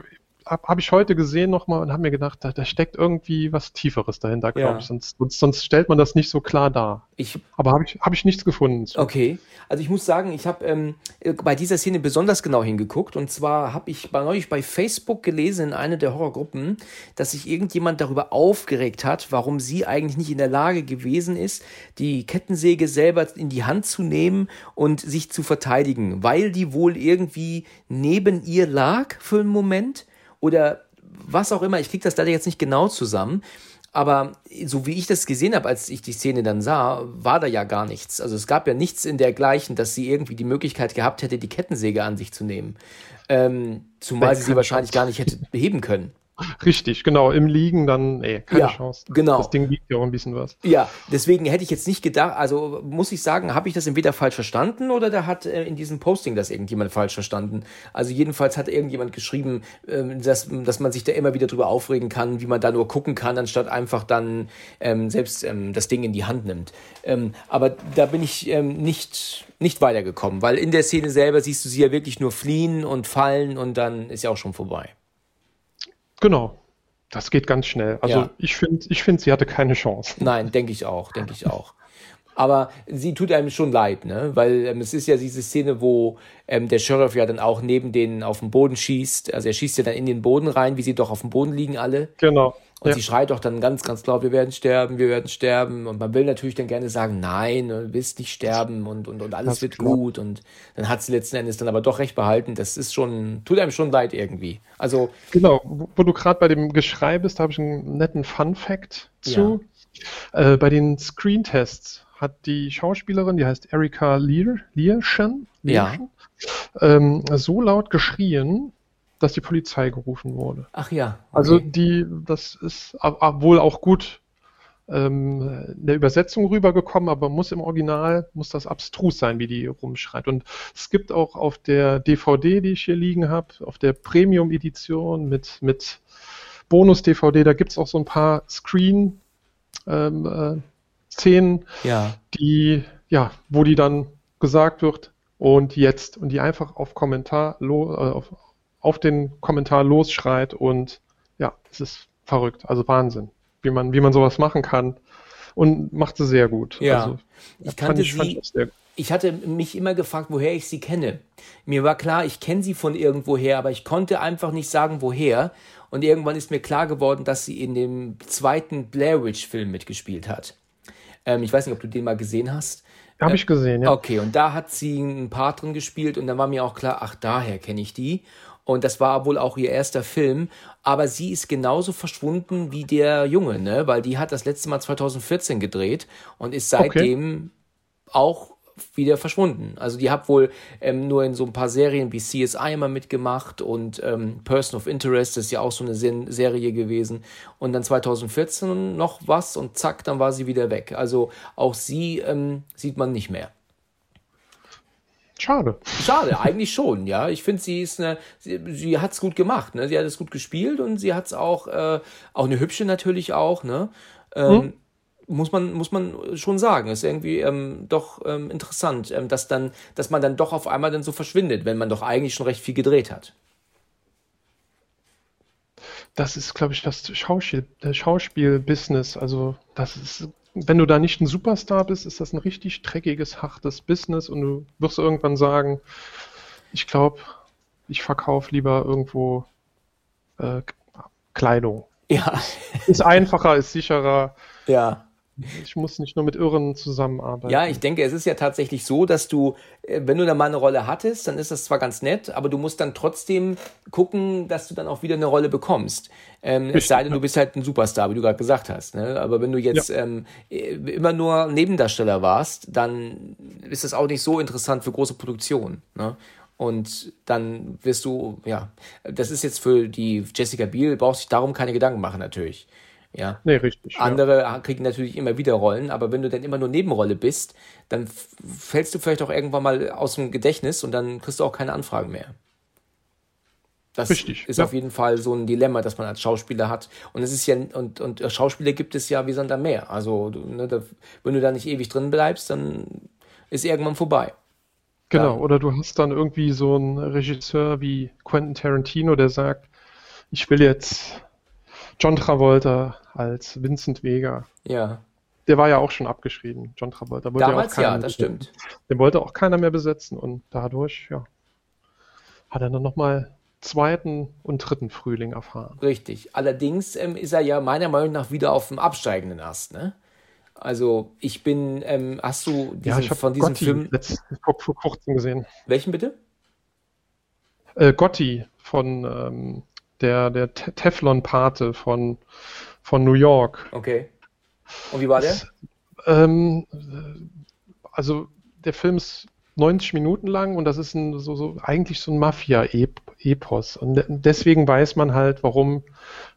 habe hab ich heute gesehen nochmal und habe mir gedacht, da, da, steckt irgendwie was Tieferes dahinter, glaube ja. ich. Sonst, sonst, sonst, stellt man das nicht so klar dar. Ich, Aber habe ich, hab ich nichts gefunden. Zu. Okay, also ich muss sagen, ich habe ähm, bei dieser Szene besonders genau hingeguckt. Und zwar habe ich bei, neulich bei Facebook gelesen in einer der Horrorgruppen, dass sich irgendjemand darüber aufgeregt hat, warum sie eigentlich nicht in der Lage gewesen ist, die Kettensäge selber in die Hand zu nehmen und sich zu verteidigen, weil die wohl irgendwie neben ihr lag für einen Moment oder was auch immer. Ich kriege das leider jetzt nicht genau zusammen. Aber so wie ich das gesehen habe, als ich die Szene dann sah, war da ja gar nichts. Also es gab ja nichts in dergleichen, dass sie irgendwie die Möglichkeit gehabt hätte, die Kettensäge an sich zu nehmen. Ähm, zumal sie sie wahrscheinlich gar nicht hätte beheben können. Richtig, genau. Im Liegen dann, ey, keine ja, Chance. Genau. Das Ding wiegt ja auch ein bisschen was. Ja, deswegen hätte ich jetzt nicht gedacht, also muss ich sagen, habe ich das entweder falsch verstanden oder da hat äh, in diesem Posting das irgendjemand falsch verstanden. Also jedenfalls hat irgendjemand geschrieben, ähm, dass, dass man sich da immer wieder drüber aufregen kann, wie man da nur gucken kann, anstatt einfach dann ähm, selbst ähm, das Ding in die Hand nimmt. Ähm, aber da bin ich ähm, nicht, nicht weitergekommen, weil in der Szene selber siehst du sie ja wirklich nur fliehen und fallen und dann ist ja auch schon vorbei. Genau. Das geht ganz schnell. Also Ja. ich finde, ich find, sie hatte keine Chance. Nein, denke ich auch, denke ich auch. Aber sie tut einem schon leid, ne? Weil ähm, es ist ja diese Szene, wo ähm, der Sheriff ja dann auch neben denen auf den Boden schießt. Also er schießt ja dann in den Boden rein, wie sie doch auf dem Boden liegen alle. Genau. Und Ja. sie schreit doch dann ganz, ganz laut, wir werden sterben, wir werden sterben. Und man will natürlich dann gerne sagen, nein, du willst nicht sterben und, und, und alles Das wird klar. gut. Und dann hat sie letzten Endes dann aber doch recht behalten. Das ist schon, tut einem schon leid irgendwie. Also, Genau, wo du gerade bei dem Geschrei bist, da habe ich einen netten Fun-Fact zu. Äh, bei den Screen-Tests hat die Schauspielerin, die heißt Erika Lear, Learschen, Ja. Learschen, ähm, so laut geschrien, dass die Polizei gerufen wurde. ach ja. Also okay. die, das ist wohl auch gut ähm, in der Übersetzung rübergekommen, aber muss im Original, muss das abstrus sein, wie die rumschreit. Und es gibt auch auf der DVD, die ich hier liegen habe, auf der Premium-Edition mit, mit Bonus-DVD, da gibt es auch so ein paar Screen ähm, äh, Szenen, Ja. die, ja, wo die dann gesagt wird und jetzt und die einfach auf Kommentar lo, äh, auf, auf den Kommentar losschreit und ja, es ist verrückt, also Wahnsinn, wie man, wie man sowas machen kann und macht sie sehr gut. Ja. Also, Ich kannte ich, sie- ich gut. ich hatte mich immer gefragt, woher ich sie kenne. Mir war klar, ich kenne sie von irgendwoher, aber ich konnte einfach nicht sagen, woher. Und irgendwann ist mir klar geworden, dass sie in dem zweiten Blair Witch Film mitgespielt hat. Ähm, ich weiß nicht, ob du den mal gesehen hast. Habe ich gesehen, ja. Okay, und da hat sie einen Part drin gespielt und dann war mir auch klar, ach, daher kenne ich die. Und das war wohl auch ihr erster Film. Aber sie ist genauso verschwunden wie der Junge, ne? Weil die hat das letzte Mal 2014 gedreht und ist seitdem auch wieder verschwunden. Also die hat wohl ähm, nur in so ein paar Serien wie CSI immer mitgemacht und ähm, Person of Interest ist ja auch so eine Sen Serie gewesen. Und dann 2014 noch was und zack, dann war sie wieder weg. Also auch sie ähm, sieht man nicht mehr. Schade. Schade, eigentlich schon, ja. Ich finde, sie ist eine, sie, sie hat es gut gemacht, ne? Sie hat es gut gespielt und sie hat es auch, äh, auch eine hübsche natürlich auch, ne? Ähm, Muss man, muss man schon sagen. Ist irgendwie ähm, doch ähm, interessant, ähm, dass dann, dass man dann doch auf einmal dann so verschwindet, wenn man doch eigentlich schon recht viel gedreht hat. Das ist, glaube ich, das Schauspiel, der Schauspiel-Business. Also, das ist, wenn du da nicht ein Superstar bist, ist das ein richtig dreckiges, hartes Business und du wirst irgendwann sagen, ich glaube, ich verkaufe lieber irgendwo äh, Kleidung. Ja, Ist einfacher, ist sicherer. ja. Ich muss nicht nur mit Irren zusammenarbeiten. Ja, ich denke, es ist ja tatsächlich so, dass du, äh, wenn du da mal eine Rolle hattest, dann ist das zwar ganz nett, aber du musst dann trotzdem gucken, dass du dann auch wieder eine Rolle bekommst. Ähm, es sei denn, ja. du bist halt ein Superstar, wie du gerade gesagt hast. Ne? Aber wenn du jetzt ähm, äh, immer nur Nebendarsteller warst, dann ist das auch nicht so interessant für große Produktionen. Ne? Und dann wirst du, ja, das ist jetzt für die Jessica Biel, brauchst dich darum keine Gedanken machen natürlich. Ja. Nee, richtig. ja. Andere kriegen natürlich immer wieder Rollen, aber wenn du dann immer nur Nebenrolle bist, dann fällst du vielleicht auch irgendwann mal aus dem Gedächtnis und dann kriegst du auch keine Anfragen mehr. Das Richtig, ist ja. auf jeden Fall so ein Dilemma, das man als Schauspieler hat. Und es ist ja, und, und Schauspieler gibt es ja wie Sand am Meer. Also, ne, da, wenn du da nicht ewig drin bleibst, dann ist irgendwann vorbei. Genau, Ja. oder du hast dann irgendwie so einen Regisseur wie Quentin Tarantino, der sagt, ich will jetzt John Travolta als Vincent Vega. Ja. Der war ja auch schon abgeschrieben, John Travolta. Wollte Damals ja, mehr das besetzen. stimmt. Den wollte auch keiner mehr besetzen und dadurch, ja, hat er dann nochmal zweiten und dritten Frühling erfahren. Richtig. Allerdings ähm, ist er ja meiner Meinung nach wieder auf dem absteigenden Ast, ne? Also, ich bin, ähm, hast du diesen, Ja, ich habe von diesem Gotti Film, letzt, vor, vor kurzem gesehen. welchen bitte? Äh, Gotti von ähm, der, der Te- Teflon-Pate von, von New York. Okay. Und wie war der? Ähm, also der Film ist 90 Minuten lang und das ist ein, so, so, eigentlich so ein Mafia-Epos. Epos. Und deswegen weiß man halt, warum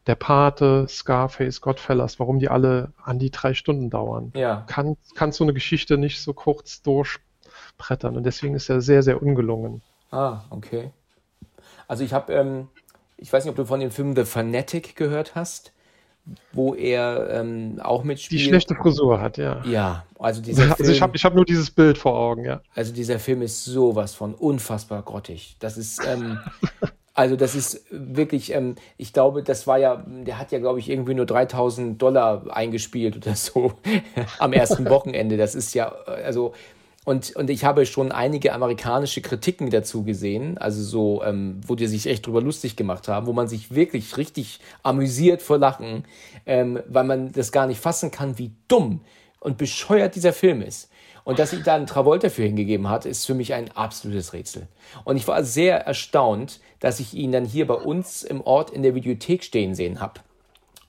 der Pate, Scarface, Godfellas, warum die alle an die drei Stunden dauern. Ja. Kann, kannst so eine Geschichte nicht so kurz durchbrettern. Und deswegen ist er sehr, sehr ungelungen. Ah, okay. Also ich habe, ähm, ich weiß nicht, ob du von dem Film The Fanatic gehört hast wo er ähm, auch mitspielt. Die schlechte Frisur hat, ja. Ja, also dieser also Film. Ich habe ich hab nur dieses Bild vor Augen, ja. Also dieser Film ist sowas von unfassbar grottig. Das ist, ähm, also das ist wirklich, ähm, ich glaube, das war ja, der hat ja, glaube ich, irgendwie nur 3000 Dollar eingespielt oder so am ersten Wochenende. Das ist ja, also und, und ich habe schon einige amerikanische Kritiken dazu gesehen, also so, ähm, wo die sich echt drüber lustig gemacht haben, wo man sich wirklich richtig amüsiert vor Lachen, ähm, weil man das gar nicht fassen kann, wie dumm und bescheuert dieser Film ist. Und dass sich da ein Travolta für hingegeben hat, ist für mich ein absolutes Rätsel. Und ich war sehr erstaunt, dass ich ihn dann hier bei uns im Ort in der Videothek stehen sehen habe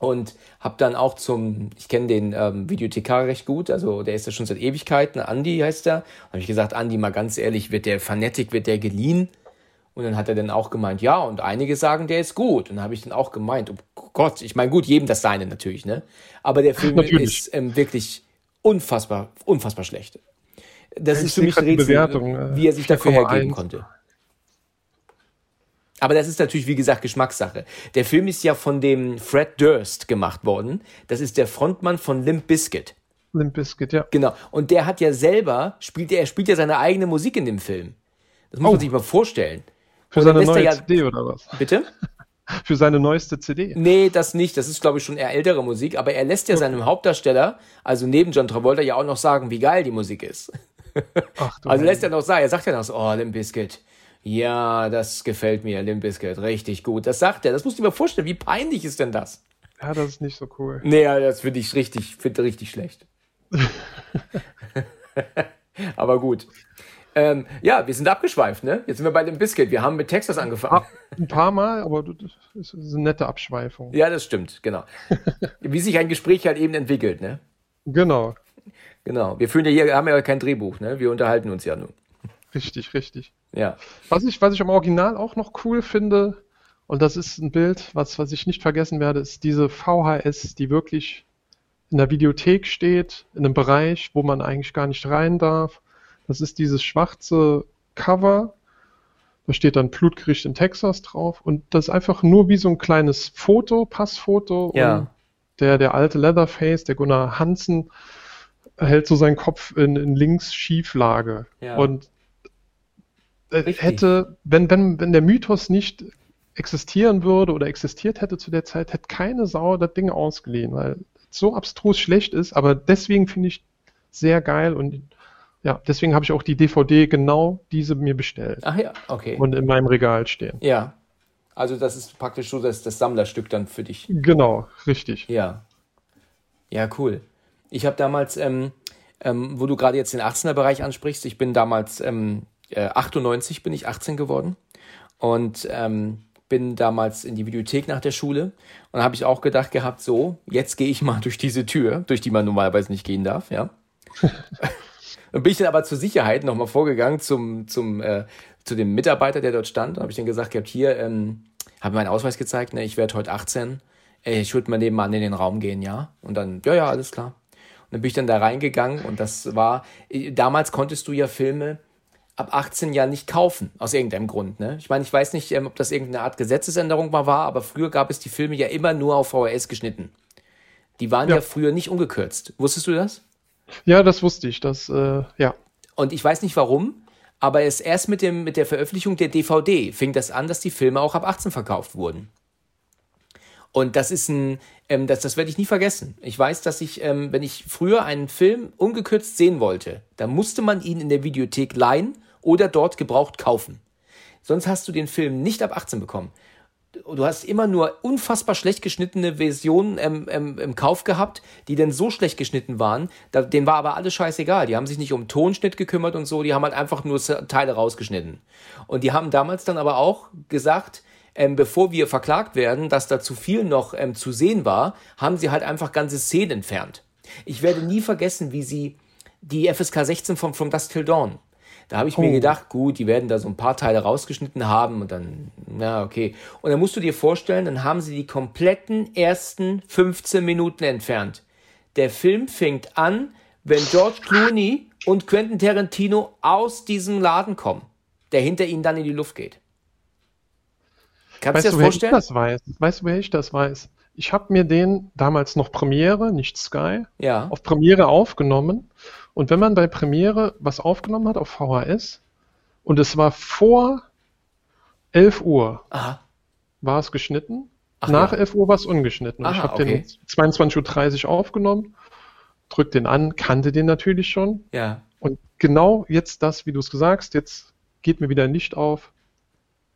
und habe dann auch zum, ich kenne den ähm, Videothekar recht gut, also der ist ja schon seit Ewigkeiten, Andi heißt er. Habe ich gesagt, Andi, mal ganz ehrlich, wird der Fanatic, wird der geliehen? Und dann hat er dann auch gemeint, ja, und einige sagen, der ist gut. Und dann habe ich dann auch gemeint, oh Gott, ich meine, gut, jedem das seine natürlich, ne? Aber der Film natürlich. ist ähm, wirklich unfassbar, unfassbar schlecht. Das ich ist für mich ein Rätsel, Bewertung, wie er sich dafür hergeben konnte. Aber das ist natürlich, wie gesagt, Geschmackssache. Der Film ist ja von dem Fred Durst gemacht worden. Das ist der Frontmann von Limp Bizkit. Limp Bizkit, ja. Genau. Und der hat ja selber, spielt, er spielt ja seine eigene Musik in dem Film. Das muss oh. man sich mal vorstellen. Für seine neue ja, CD oder was? Bitte? Für seine neueste CD? Nee, das nicht. Das ist, glaube ich, schon eher ältere Musik. Aber er lässt ja seinem Hauptdarsteller, also neben John Travolta, ja auch noch sagen, wie geil die Musik ist. Ach, also lässt er noch sagen, er sagt ja noch so, oh, Limp Bizkit ja, das gefällt mir, Limp Bizkit, richtig gut. Das sagt er. Das musst du dir mal vorstellen. Wie peinlich ist denn das? Ja, das ist nicht so cool. Nee, das finde ich richtig, finde richtig schlecht. aber gut. Ähm, ja, wir sind abgeschweift, ne? Jetzt sind wir bei dem Biscuit. Wir haben mit Texas angefangen. Ein paar Mal, aber das ist eine nette Abschweifung. Ja, das stimmt, genau. Wie sich ein Gespräch halt eben entwickelt, ne? Genau. Genau. Wir führen ja hier, haben ja kein Drehbuch, ne? Wir unterhalten uns ja nur. Richtig, richtig. Ja. Was ich, was ich am Original auch noch cool finde, und das ist ein Bild, was, was ich nicht vergessen werde, ist diese VHS, die wirklich in der Videothek steht, in einem Bereich, wo man eigentlich gar nicht rein darf. Das ist dieses schwarze Cover. Da steht dann Blutgericht in Texas drauf. Und das ist einfach nur wie so ein kleines Foto, Passfoto. Ja. Und der, der alte Leatherface, der Gunnar Hansen, hält so seinen Kopf in, in links Schieflage. Ja. Und Richtig. hätte, wenn, wenn, wenn der Mythos nicht existieren würde oder existiert hätte zu der Zeit, hätte keine Sau das Ding ausgeliehen, weil es so abstrus schlecht ist, aber deswegen finde ich sehr geil und ja, deswegen habe ich auch die DVD genau diese mir bestellt. Ach ja, okay. Und in meinem Regal stehen. Ja. Also das ist praktisch so das, das Sammlerstück dann für dich. Genau, richtig. Ja. Ja, cool. Ich habe damals, ähm, ähm, wo du gerade jetzt den 18er-Bereich ansprichst, ich bin damals ähm, äh, 98 bin ich 18 geworden und ähm, bin damals in die Videothek nach der Schule und habe ich auch gedacht gehabt, so, jetzt gehe ich mal durch diese Tür, durch die man normalerweise nicht gehen darf, ja. und bin ich dann aber zur Sicherheit nochmal vorgegangen zum, zum, äh, zu dem Mitarbeiter, der dort stand, und habe ich dann gesagt gehabt, hier, ähm, habe meinen Ausweis gezeigt, ne, ich werde heute 18, ey, ich würde mal nebenan in den Raum gehen, ja. Und dann, ja, ja, alles klar. Und dann bin ich dann da reingegangen und das war, äh, damals konntest du ja Filme ab 18 Jahren nicht kaufen, aus irgendeinem Grund. Ne? Ich meine, ich weiß nicht, ähm, ob das irgendeine Art Gesetzesänderung mal war, aber früher gab es die Filme ja immer nur auf VHS geschnitten. Die waren ja, ja früher nicht ungekürzt. Wusstest du das? Ja, das wusste ich. Das, äh, ja. Und ich weiß nicht warum, aber es erst mit, dem, mit der Veröffentlichung der DVD fing das an, dass die Filme auch ab 18 verkauft wurden. Und das ist ein, ähm, das, das werde ich nie vergessen. Ich weiß, dass ich, ähm, wenn ich früher einen Film ungekürzt sehen wollte, dann musste man ihn in der Videothek leihen oder dort gebraucht kaufen. Sonst hast du den Film nicht ab 18 bekommen. Du hast immer nur unfassbar schlecht geschnittene Versionen ähm, ähm, im Kauf gehabt, die dann so schlecht geschnitten waren. Da, denen war aber alles scheißegal. Die haben sich nicht um Tonschnitt gekümmert und so, die haben halt einfach nur Teile rausgeschnitten. Und die haben damals dann aber auch gesagt, ähm, bevor wir verklagt werden, dass da zu viel noch ähm, zu sehen war, haben sie halt einfach ganze Szenen entfernt. Ich werde nie vergessen, wie sie die FSK 16 von From Dust Till Dawn, Da habe ich oh. mir gedacht, gut, die werden da so ein paar Teile rausgeschnitten haben und dann, na okay. Und dann musst du dir vorstellen, dann haben sie die kompletten ersten 15 Minuten entfernt. Der Film fängt an, wenn George Clooney und Quentin Tarantino aus diesem Laden kommen, der hinter ihnen dann in die Luft geht. Kannst weißt du dir das vorstellen? Ich das weiß? Weißt du, wer ich das weiß? Ich habe mir den damals noch Premiere, nicht Sky, ja. auf Premiere aufgenommen. Und wenn man bei Premiere was aufgenommen hat auf VHS und es war vor 11 Uhr, Aha. war es geschnitten. Ach, Nach ja. 11 Uhr war es ungeschnitten. Aha, ich habe okay. den 22.30 Uhr aufgenommen, drück den an, kannte den natürlich schon. Ja. Und genau jetzt das, wie du es gesagt hast, jetzt geht mir wieder Licht auf.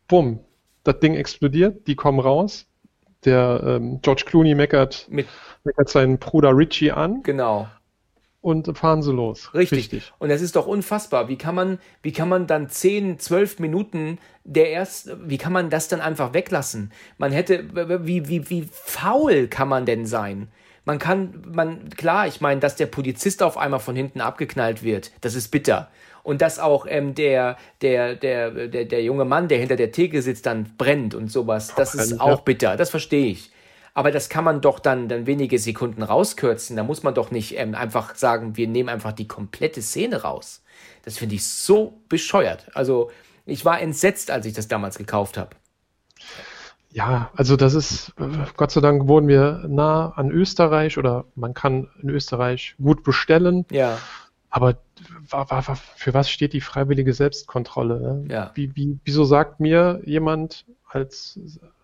Bumm, das Ding explodiert, die kommen raus. Der ähm, George Clooney meckert, Mit meckert seinen Bruder Richie an. Genau. Und fahren sie los. Richtig. Richtig. Und das ist doch unfassbar. Wie kann man, wie kann man dann 10, 12 Minuten der erst, wie kann man das dann einfach weglassen? Man hätte, wie, wie, wie faul kann man denn sein? Man kann, man, klar, ich meine, dass der Polizist auf einmal von hinten abgeknallt wird, das ist bitter und dass auch ähm, der, der, der, der, der junge Mann, der hinter der Theke sitzt, dann brennt und sowas. Das ist auch bitter, das verstehe ich. Aber das kann man doch dann, dann wenige Sekunden rauskürzen. Da muss man doch nicht ähm, einfach sagen, wir nehmen einfach die komplette Szene raus. Das finde ich so bescheuert. Also ich war entsetzt, als ich das damals gekauft habe. Ja, also das ist, Gott sei Dank wohnen wir nah an Österreich oder man kann in Österreich gut bestellen. Ja. Aber für was steht die freiwillige Selbstkontrolle? Ne? Ja. Wie, wie, wieso sagt mir jemand als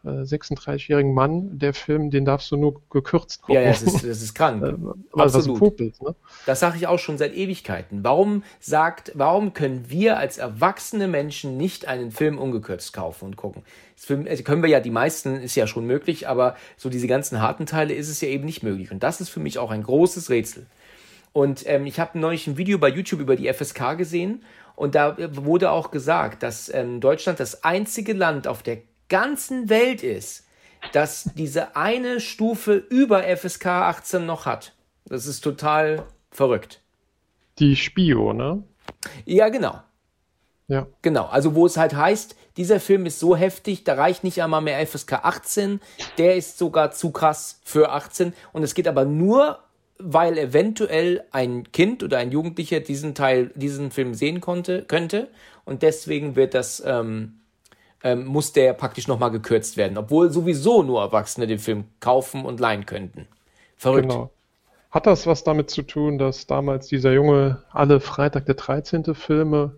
äh, 36-jährigen Mann, der Film, den darfst du nur gekürzt gucken? Ja, ja das, ist, das ist krank. Äh, Absolut. Popels, ne? Das sage ich auch schon seit Ewigkeiten. Warum sagt, warum können wir als erwachsene Menschen nicht einen Film ungekürzt kaufen und gucken? Das Film, also können wir ja, die meisten ist ja schon möglich, aber so diese ganzen harten Teile ist es ja eben nicht möglich. Und das ist für mich auch ein großes Rätsel. Und ähm, ich habe neulich ein Video bei YouTube über die FSK gesehen und da wurde auch gesagt, dass ähm, Deutschland das einzige Land auf der ganzen Welt ist, das diese eine Stufe über FSK 18 noch hat. Das ist total verrückt. Die Spio, ne? Ja, genau. Ja. Genau, also wo es halt heißt, dieser Film ist so heftig, da reicht nicht einmal mehr FSK 18, der ist sogar zu krass für 18 und es geht aber nur weil eventuell ein Kind oder ein Jugendlicher diesen Teil, diesen Film sehen konnte, könnte. Und deswegen wird das, ähm, ähm, muss der praktisch nochmal gekürzt werden, obwohl sowieso nur Erwachsene den Film kaufen und leihen könnten. Verrückt. Genau. Hat das was damit zu tun, dass damals dieser Junge alle Freitag der 13. Filme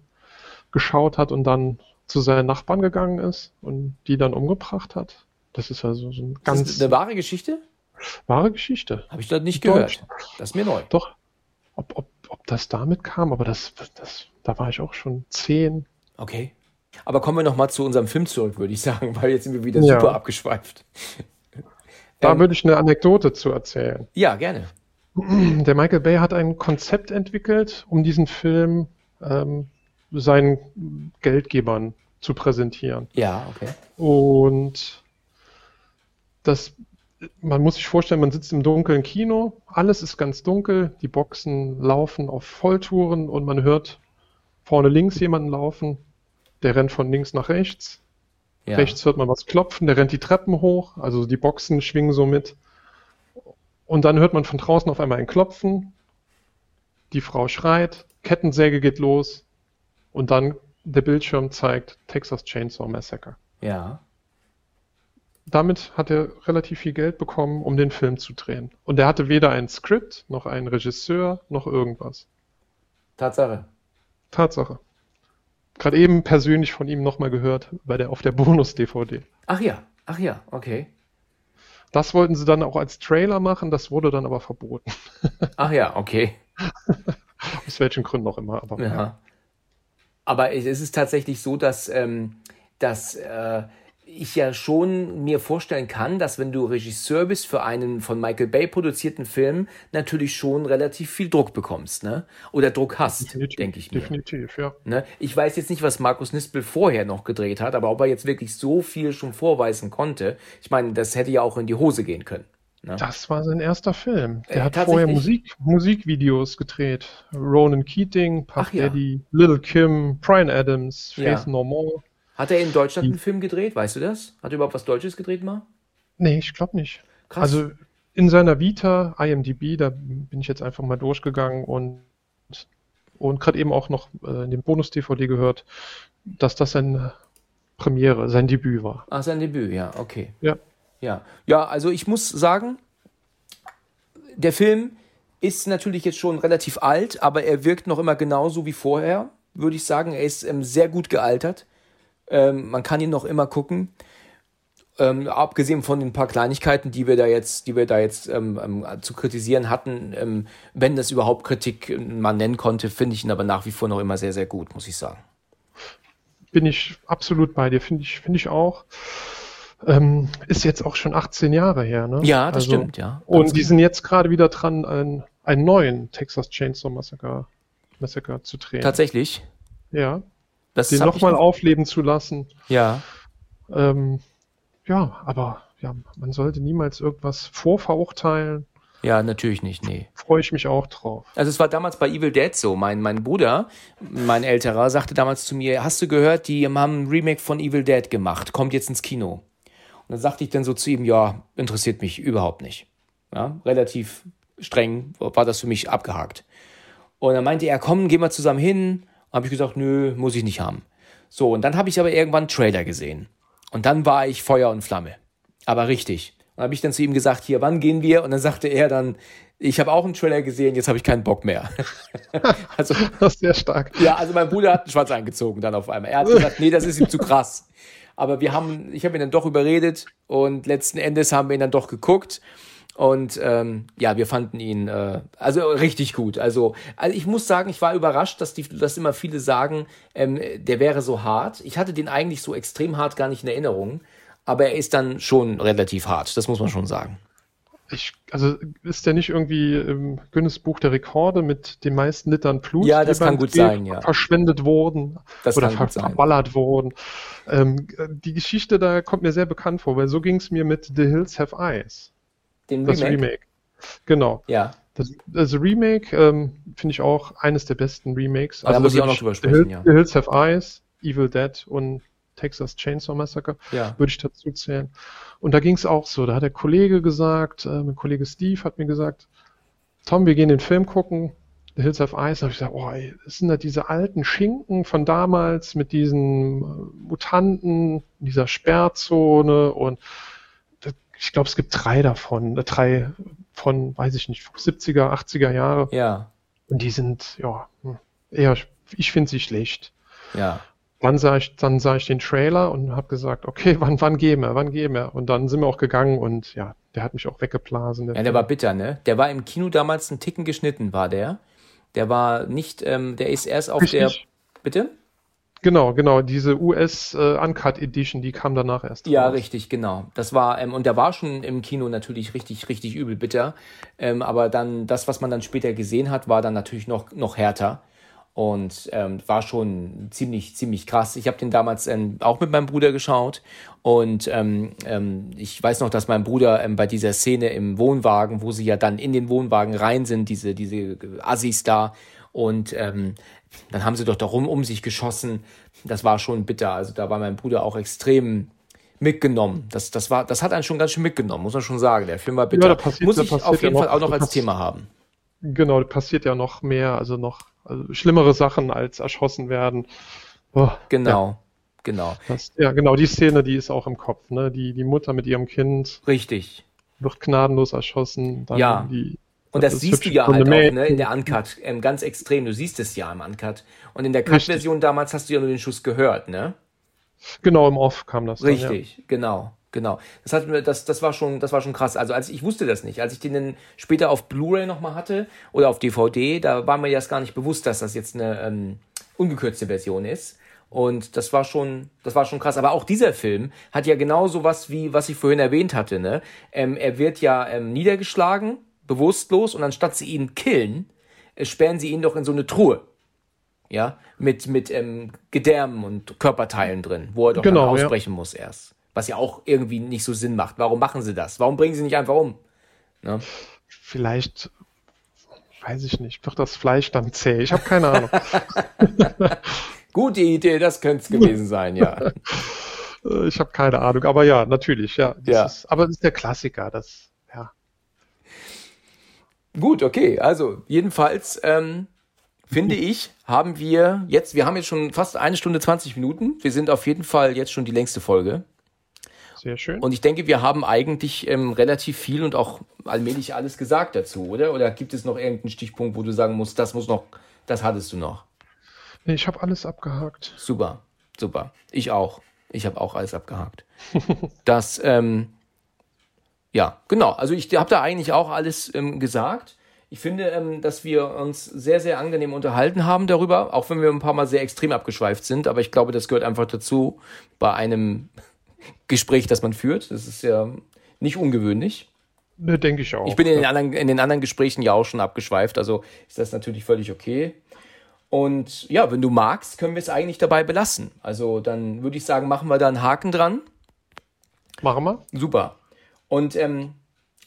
geschaut hat und dann zu seinen Nachbarn gegangen ist und die dann umgebracht hat? Das ist also so ein ganz. Ist das eine wahre Geschichte? Wahre Geschichte. Habe ich dort nicht gehört. Das ist mir neu. Doch. Ob, ob, ob das damit kam, aber das, das, da war ich auch schon zehn. Okay. Aber kommen wir nochmal zu unserem Film zurück, würde ich sagen, weil jetzt sind wir wieder ja. super abgeschweift. Da ähm, würde ich eine Anekdote zu erzählen. Ja, gerne. Der Michael Bay hat ein Konzept entwickelt, um diesen Film ähm, seinen Geldgebern zu präsentieren. Ja, okay. Und das man muss sich vorstellen, man sitzt im dunklen Kino, alles ist ganz dunkel, die Boxen laufen auf Volltouren und man hört vorne links jemanden laufen, der rennt von links nach rechts. Ja. Rechts hört man was klopfen, der rennt die Treppen hoch, also die Boxen schwingen so mit. Und dann hört man von draußen auf einmal ein Klopfen, die Frau schreit, Kettensäge geht los und dann der Bildschirm zeigt Texas Chainsaw Massacre. Ja damit hat er relativ viel Geld bekommen, um den Film zu drehen. Und er hatte weder ein Skript, noch einen Regisseur, noch irgendwas. Tatsache. Tatsache. Gerade eben persönlich von ihm nochmal gehört, bei der, auf der Bonus-DVD. Ach ja, ach ja, okay. Das wollten sie dann auch als Trailer machen, das wurde dann aber verboten. Ach ja, okay. Aus welchen Gründen auch immer. Aber, ja. aber es ist tatsächlich so, dass, ähm, dass äh, ich ja schon mir vorstellen kann, dass wenn du Regisseur bist für einen von Michael Bay produzierten Film, natürlich schon relativ viel Druck bekommst, ne? Oder Druck hast, denke ich mir. Definitiv, ja. Ne? Ich weiß jetzt nicht, was Markus Nispel vorher noch gedreht hat, aber ob er jetzt wirklich so viel schon vorweisen konnte, ich meine, das hätte ja auch in die Hose gehen können. Ne? Das war sein erster Film. Der äh, hat vorher Musik, Musikvideos gedreht. Ronan Keating, Puff Ach, Daddy, ja. Little Kim, Brian Adams, Faith ja. No More. Hat er in Deutschland einen Film gedreht? Weißt du das? Hat er überhaupt was Deutsches gedreht mal? Nee, ich glaube nicht. Krass. Also in seiner Vita, IMDb, da bin ich jetzt einfach mal durchgegangen und, und gerade eben auch noch äh, in dem Bonus-DVD gehört, dass das sein Premiere, sein Debüt war. Ach, sein Debüt, ja, okay. Ja. Ja, ja, also ich muss sagen, der Film ist natürlich jetzt schon relativ alt, aber er wirkt noch immer genauso wie vorher, würde ich sagen. Er ist ähm, sehr gut gealtert. Ähm, man kann ihn noch immer gucken. Ähm, abgesehen von den paar Kleinigkeiten, die wir da jetzt, die wir da jetzt ähm, ähm, zu kritisieren hatten, ähm, wenn das überhaupt Kritik äh, man nennen konnte, finde ich ihn aber nach wie vor noch immer sehr, sehr gut, muss ich sagen. Bin ich absolut bei dir, finde ich, finde ich auch. Ähm, ist jetzt auch schon 18 Jahre her, ne? Ja, das also, stimmt, ja. Und die sind jetzt gerade wieder dran, einen, einen neuen Texas Chainsaw Massacre, Massacre zu drehen. Tatsächlich? Ja. Das den nochmal noch... aufleben zu lassen. Ja. Ähm, ja, aber ja, man sollte niemals irgendwas vorverurteilen. Ja, natürlich nicht, nee. Freue ich mich auch drauf. Also es war damals bei Evil Dead so. Mein, mein Bruder, mein älterer, sagte damals zu mir, hast du gehört, die haben ein Remake von Evil Dead gemacht, kommt jetzt ins Kino. Und dann sagte ich dann so zu ihm, ja, interessiert mich überhaupt nicht. Ja, relativ streng war das für mich abgehakt. Und dann meinte er, komm, gehen wir zusammen hin. Habe ich gesagt, nö, muss ich nicht haben. So, und dann habe ich aber irgendwann einen Trailer gesehen. Und dann war ich Feuer und Flamme. Aber richtig. Und habe ich dann zu ihm gesagt, hier, wann gehen wir? Und dann sagte er dann, ich habe auch einen Trailer gesehen, jetzt habe ich keinen Bock mehr. also, das ist sehr stark. Ja, also mein Bruder hat einen Schwarz angezogen dann auf einmal. Er hat gesagt, nee, das ist ihm zu krass. Aber wir haben, ich habe ihn dann doch überredet und letzten Endes haben wir ihn dann doch geguckt. Und ähm, ja, wir fanden ihn äh, also richtig gut. Also, also ich muss sagen, ich war überrascht, dass die, dass immer viele sagen, ähm, der wäre so hart. Ich hatte den eigentlich so extrem hart gar nicht in Erinnerung, aber er ist dann schon relativ hart. Das muss man schon sagen. Ich, also ist der nicht irgendwie im Guinness Buch der Rekorde mit den meisten Litern Blut, ja, das kann gut sein, ja. verschwendet wurden das oder ver verballert wurden. Ähm, die Geschichte da kommt mir sehr bekannt vor, weil so ging es mir mit The Hills Have Eyes. Den das Remake? Remake. Genau. Ja. Das, das Remake ähm, finde ich auch eines der besten Remakes. Also da muss ich auch noch drüber sprechen, The, ja. The Hills Have Eyes, Evil Dead und Texas Chainsaw Massacre, ja. würde ich dazu zählen. Und da ging es auch so. Da hat der Kollege gesagt, äh, mein Kollege Steve hat mir gesagt, Tom, wir gehen den Film gucken. The Hills of Ice, da habe ich gesagt, oh, ey, das sind ja diese alten Schinken von damals mit diesen äh, Mutanten, dieser Sperrzone und ich glaube, es gibt drei davon, äh, drei von, weiß ich nicht, 70er, 80er Jahre. Ja. Und die sind, ja, hm, eher, ich finde sie schlecht. Ja. Dann sah ich, dann sah ich den Trailer und habe gesagt, okay, wann, wann gehen wir, wann gehen wir? Und dann sind wir auch gegangen und ja, der hat mich auch weggeblasen. Der ja, der war bitter, ne? Der war im Kino damals ein Ticken geschnitten, war der. Der war nicht, ähm, der ist erst auf Richtig. der. Bitte? Genau, genau, diese US äh, Uncut Edition, die kam danach erst. Ja, raus. richtig, genau. Das war, ähm, und der war schon im Kino natürlich richtig, richtig übel bitter. Ähm, aber dann, das, was man dann später gesehen hat, war dann natürlich noch, noch härter. Und ähm, war schon ziemlich, ziemlich krass. Ich habe den damals ähm, auch mit meinem Bruder geschaut. Und ähm, ähm, ich weiß noch, dass mein Bruder ähm, bei dieser Szene im Wohnwagen, wo sie ja dann in den Wohnwagen rein sind, diese, diese Assis da, und ähm, dann haben sie doch darum um sich geschossen. Das war schon bitter. Also da war mein Bruder auch extrem mitgenommen. Das, das, war, das hat einen schon ganz schön mitgenommen, muss man schon sagen. Der Film war bitter. Ja, passiert, muss ich auf jeden ja Fall auch noch als Thema haben. Genau, da passiert ja noch mehr, also noch also schlimmere Sachen als erschossen werden. Oh, genau. Ja. Genau. Das, ja, genau, die Szene, die ist auch im Kopf, ne? Die, die Mutter mit ihrem Kind. Richtig. Wird gnadenlos erschossen. Dann ja. Die, und das, das siehst du ja halt auch ne, in der Uncut, ähm, ganz extrem. Du siehst es ja im Uncut. Und in der Cut-Version damals hast du ja nur den Schuss gehört, ne? Genau, im Off kam das. Richtig, dann, ja. genau, genau. Das, hat, das, das, war schon, das war schon krass. Also als ich wusste das nicht. Als ich den dann später auf Blu-ray nochmal hatte oder auf DVD, da war mir das gar nicht bewusst, dass das jetzt eine ähm, ungekürzte Version ist. Und das war schon, das war schon krass. Aber auch dieser Film hat ja genau so was wie, was ich vorhin erwähnt hatte. Ne? Ähm, er wird ja ähm, niedergeschlagen bewusstlos und anstatt sie ihn killen, äh, sperren sie ihn doch in so eine Truhe. Ja, mit, mit ähm, Gedärmen und Körperteilen drin, wo er doch genau, ausbrechen ja. muss erst. Was ja auch irgendwie nicht so Sinn macht. Warum machen sie das? Warum bringen sie nicht einfach um? Ne? Vielleicht, weiß ich nicht, wird das Fleisch dann zäh? Ich habe keine Ahnung. Gute Idee, das könnte es gewesen sein, ja. Ich habe keine Ahnung, aber ja, natürlich, ja. ja. Ist, aber es ist der Klassiker, das, ja. Gut, okay, also jedenfalls ähm, finde ich, haben wir jetzt, wir haben jetzt schon fast eine Stunde 20 Minuten. Wir sind auf jeden Fall jetzt schon die längste Folge. Sehr schön. Und ich denke, wir haben eigentlich ähm, relativ viel und auch allmählich alles gesagt dazu, oder? Oder gibt es noch irgendeinen Stichpunkt, wo du sagen musst, das muss noch, das hattest du noch? Nee, ich habe alles abgehakt. Super, super. Ich auch. Ich habe auch alles abgehakt. das, ähm, ja, genau. Also ich habe da eigentlich auch alles ähm, gesagt. Ich finde, ähm, dass wir uns sehr, sehr angenehm unterhalten haben darüber, auch wenn wir ein paar Mal sehr extrem abgeschweift sind. Aber ich glaube, das gehört einfach dazu bei einem Gespräch, das man führt. Das ist ja nicht ungewöhnlich. Ne, denke ich auch. Ich bin in den, anderen, in den anderen Gesprächen ja auch schon abgeschweift, also ist das natürlich völlig okay. Und ja, wenn du magst, können wir es eigentlich dabei belassen. Also dann würde ich sagen, machen wir da einen Haken dran. Machen wir. Super. Und ähm,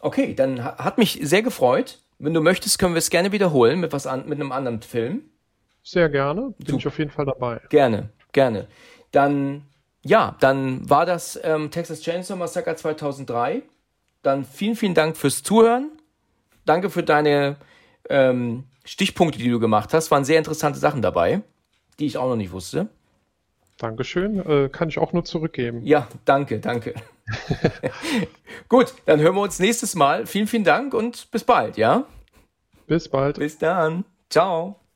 okay, dann hat mich sehr gefreut. Wenn du möchtest, können wir es gerne wiederholen mit was an, mit einem anderen Film. Sehr gerne. Bin Super. ich auf jeden Fall dabei. Gerne, gerne. Dann, ja, dann war das ähm, Texas Chainsaw Massacre 2003. Dann vielen, vielen Dank fürs Zuhören. Danke für deine ähm, Stichpunkte, die du gemacht hast. Waren sehr interessante Sachen dabei, die ich auch noch nicht wusste. Dankeschön. Äh, kann ich auch nur zurückgeben. Ja, danke, danke. Gut, dann hören wir uns nächstes Mal. Vielen, vielen Dank und bis bald, ja? Bis bald. Bis dann. Ciao.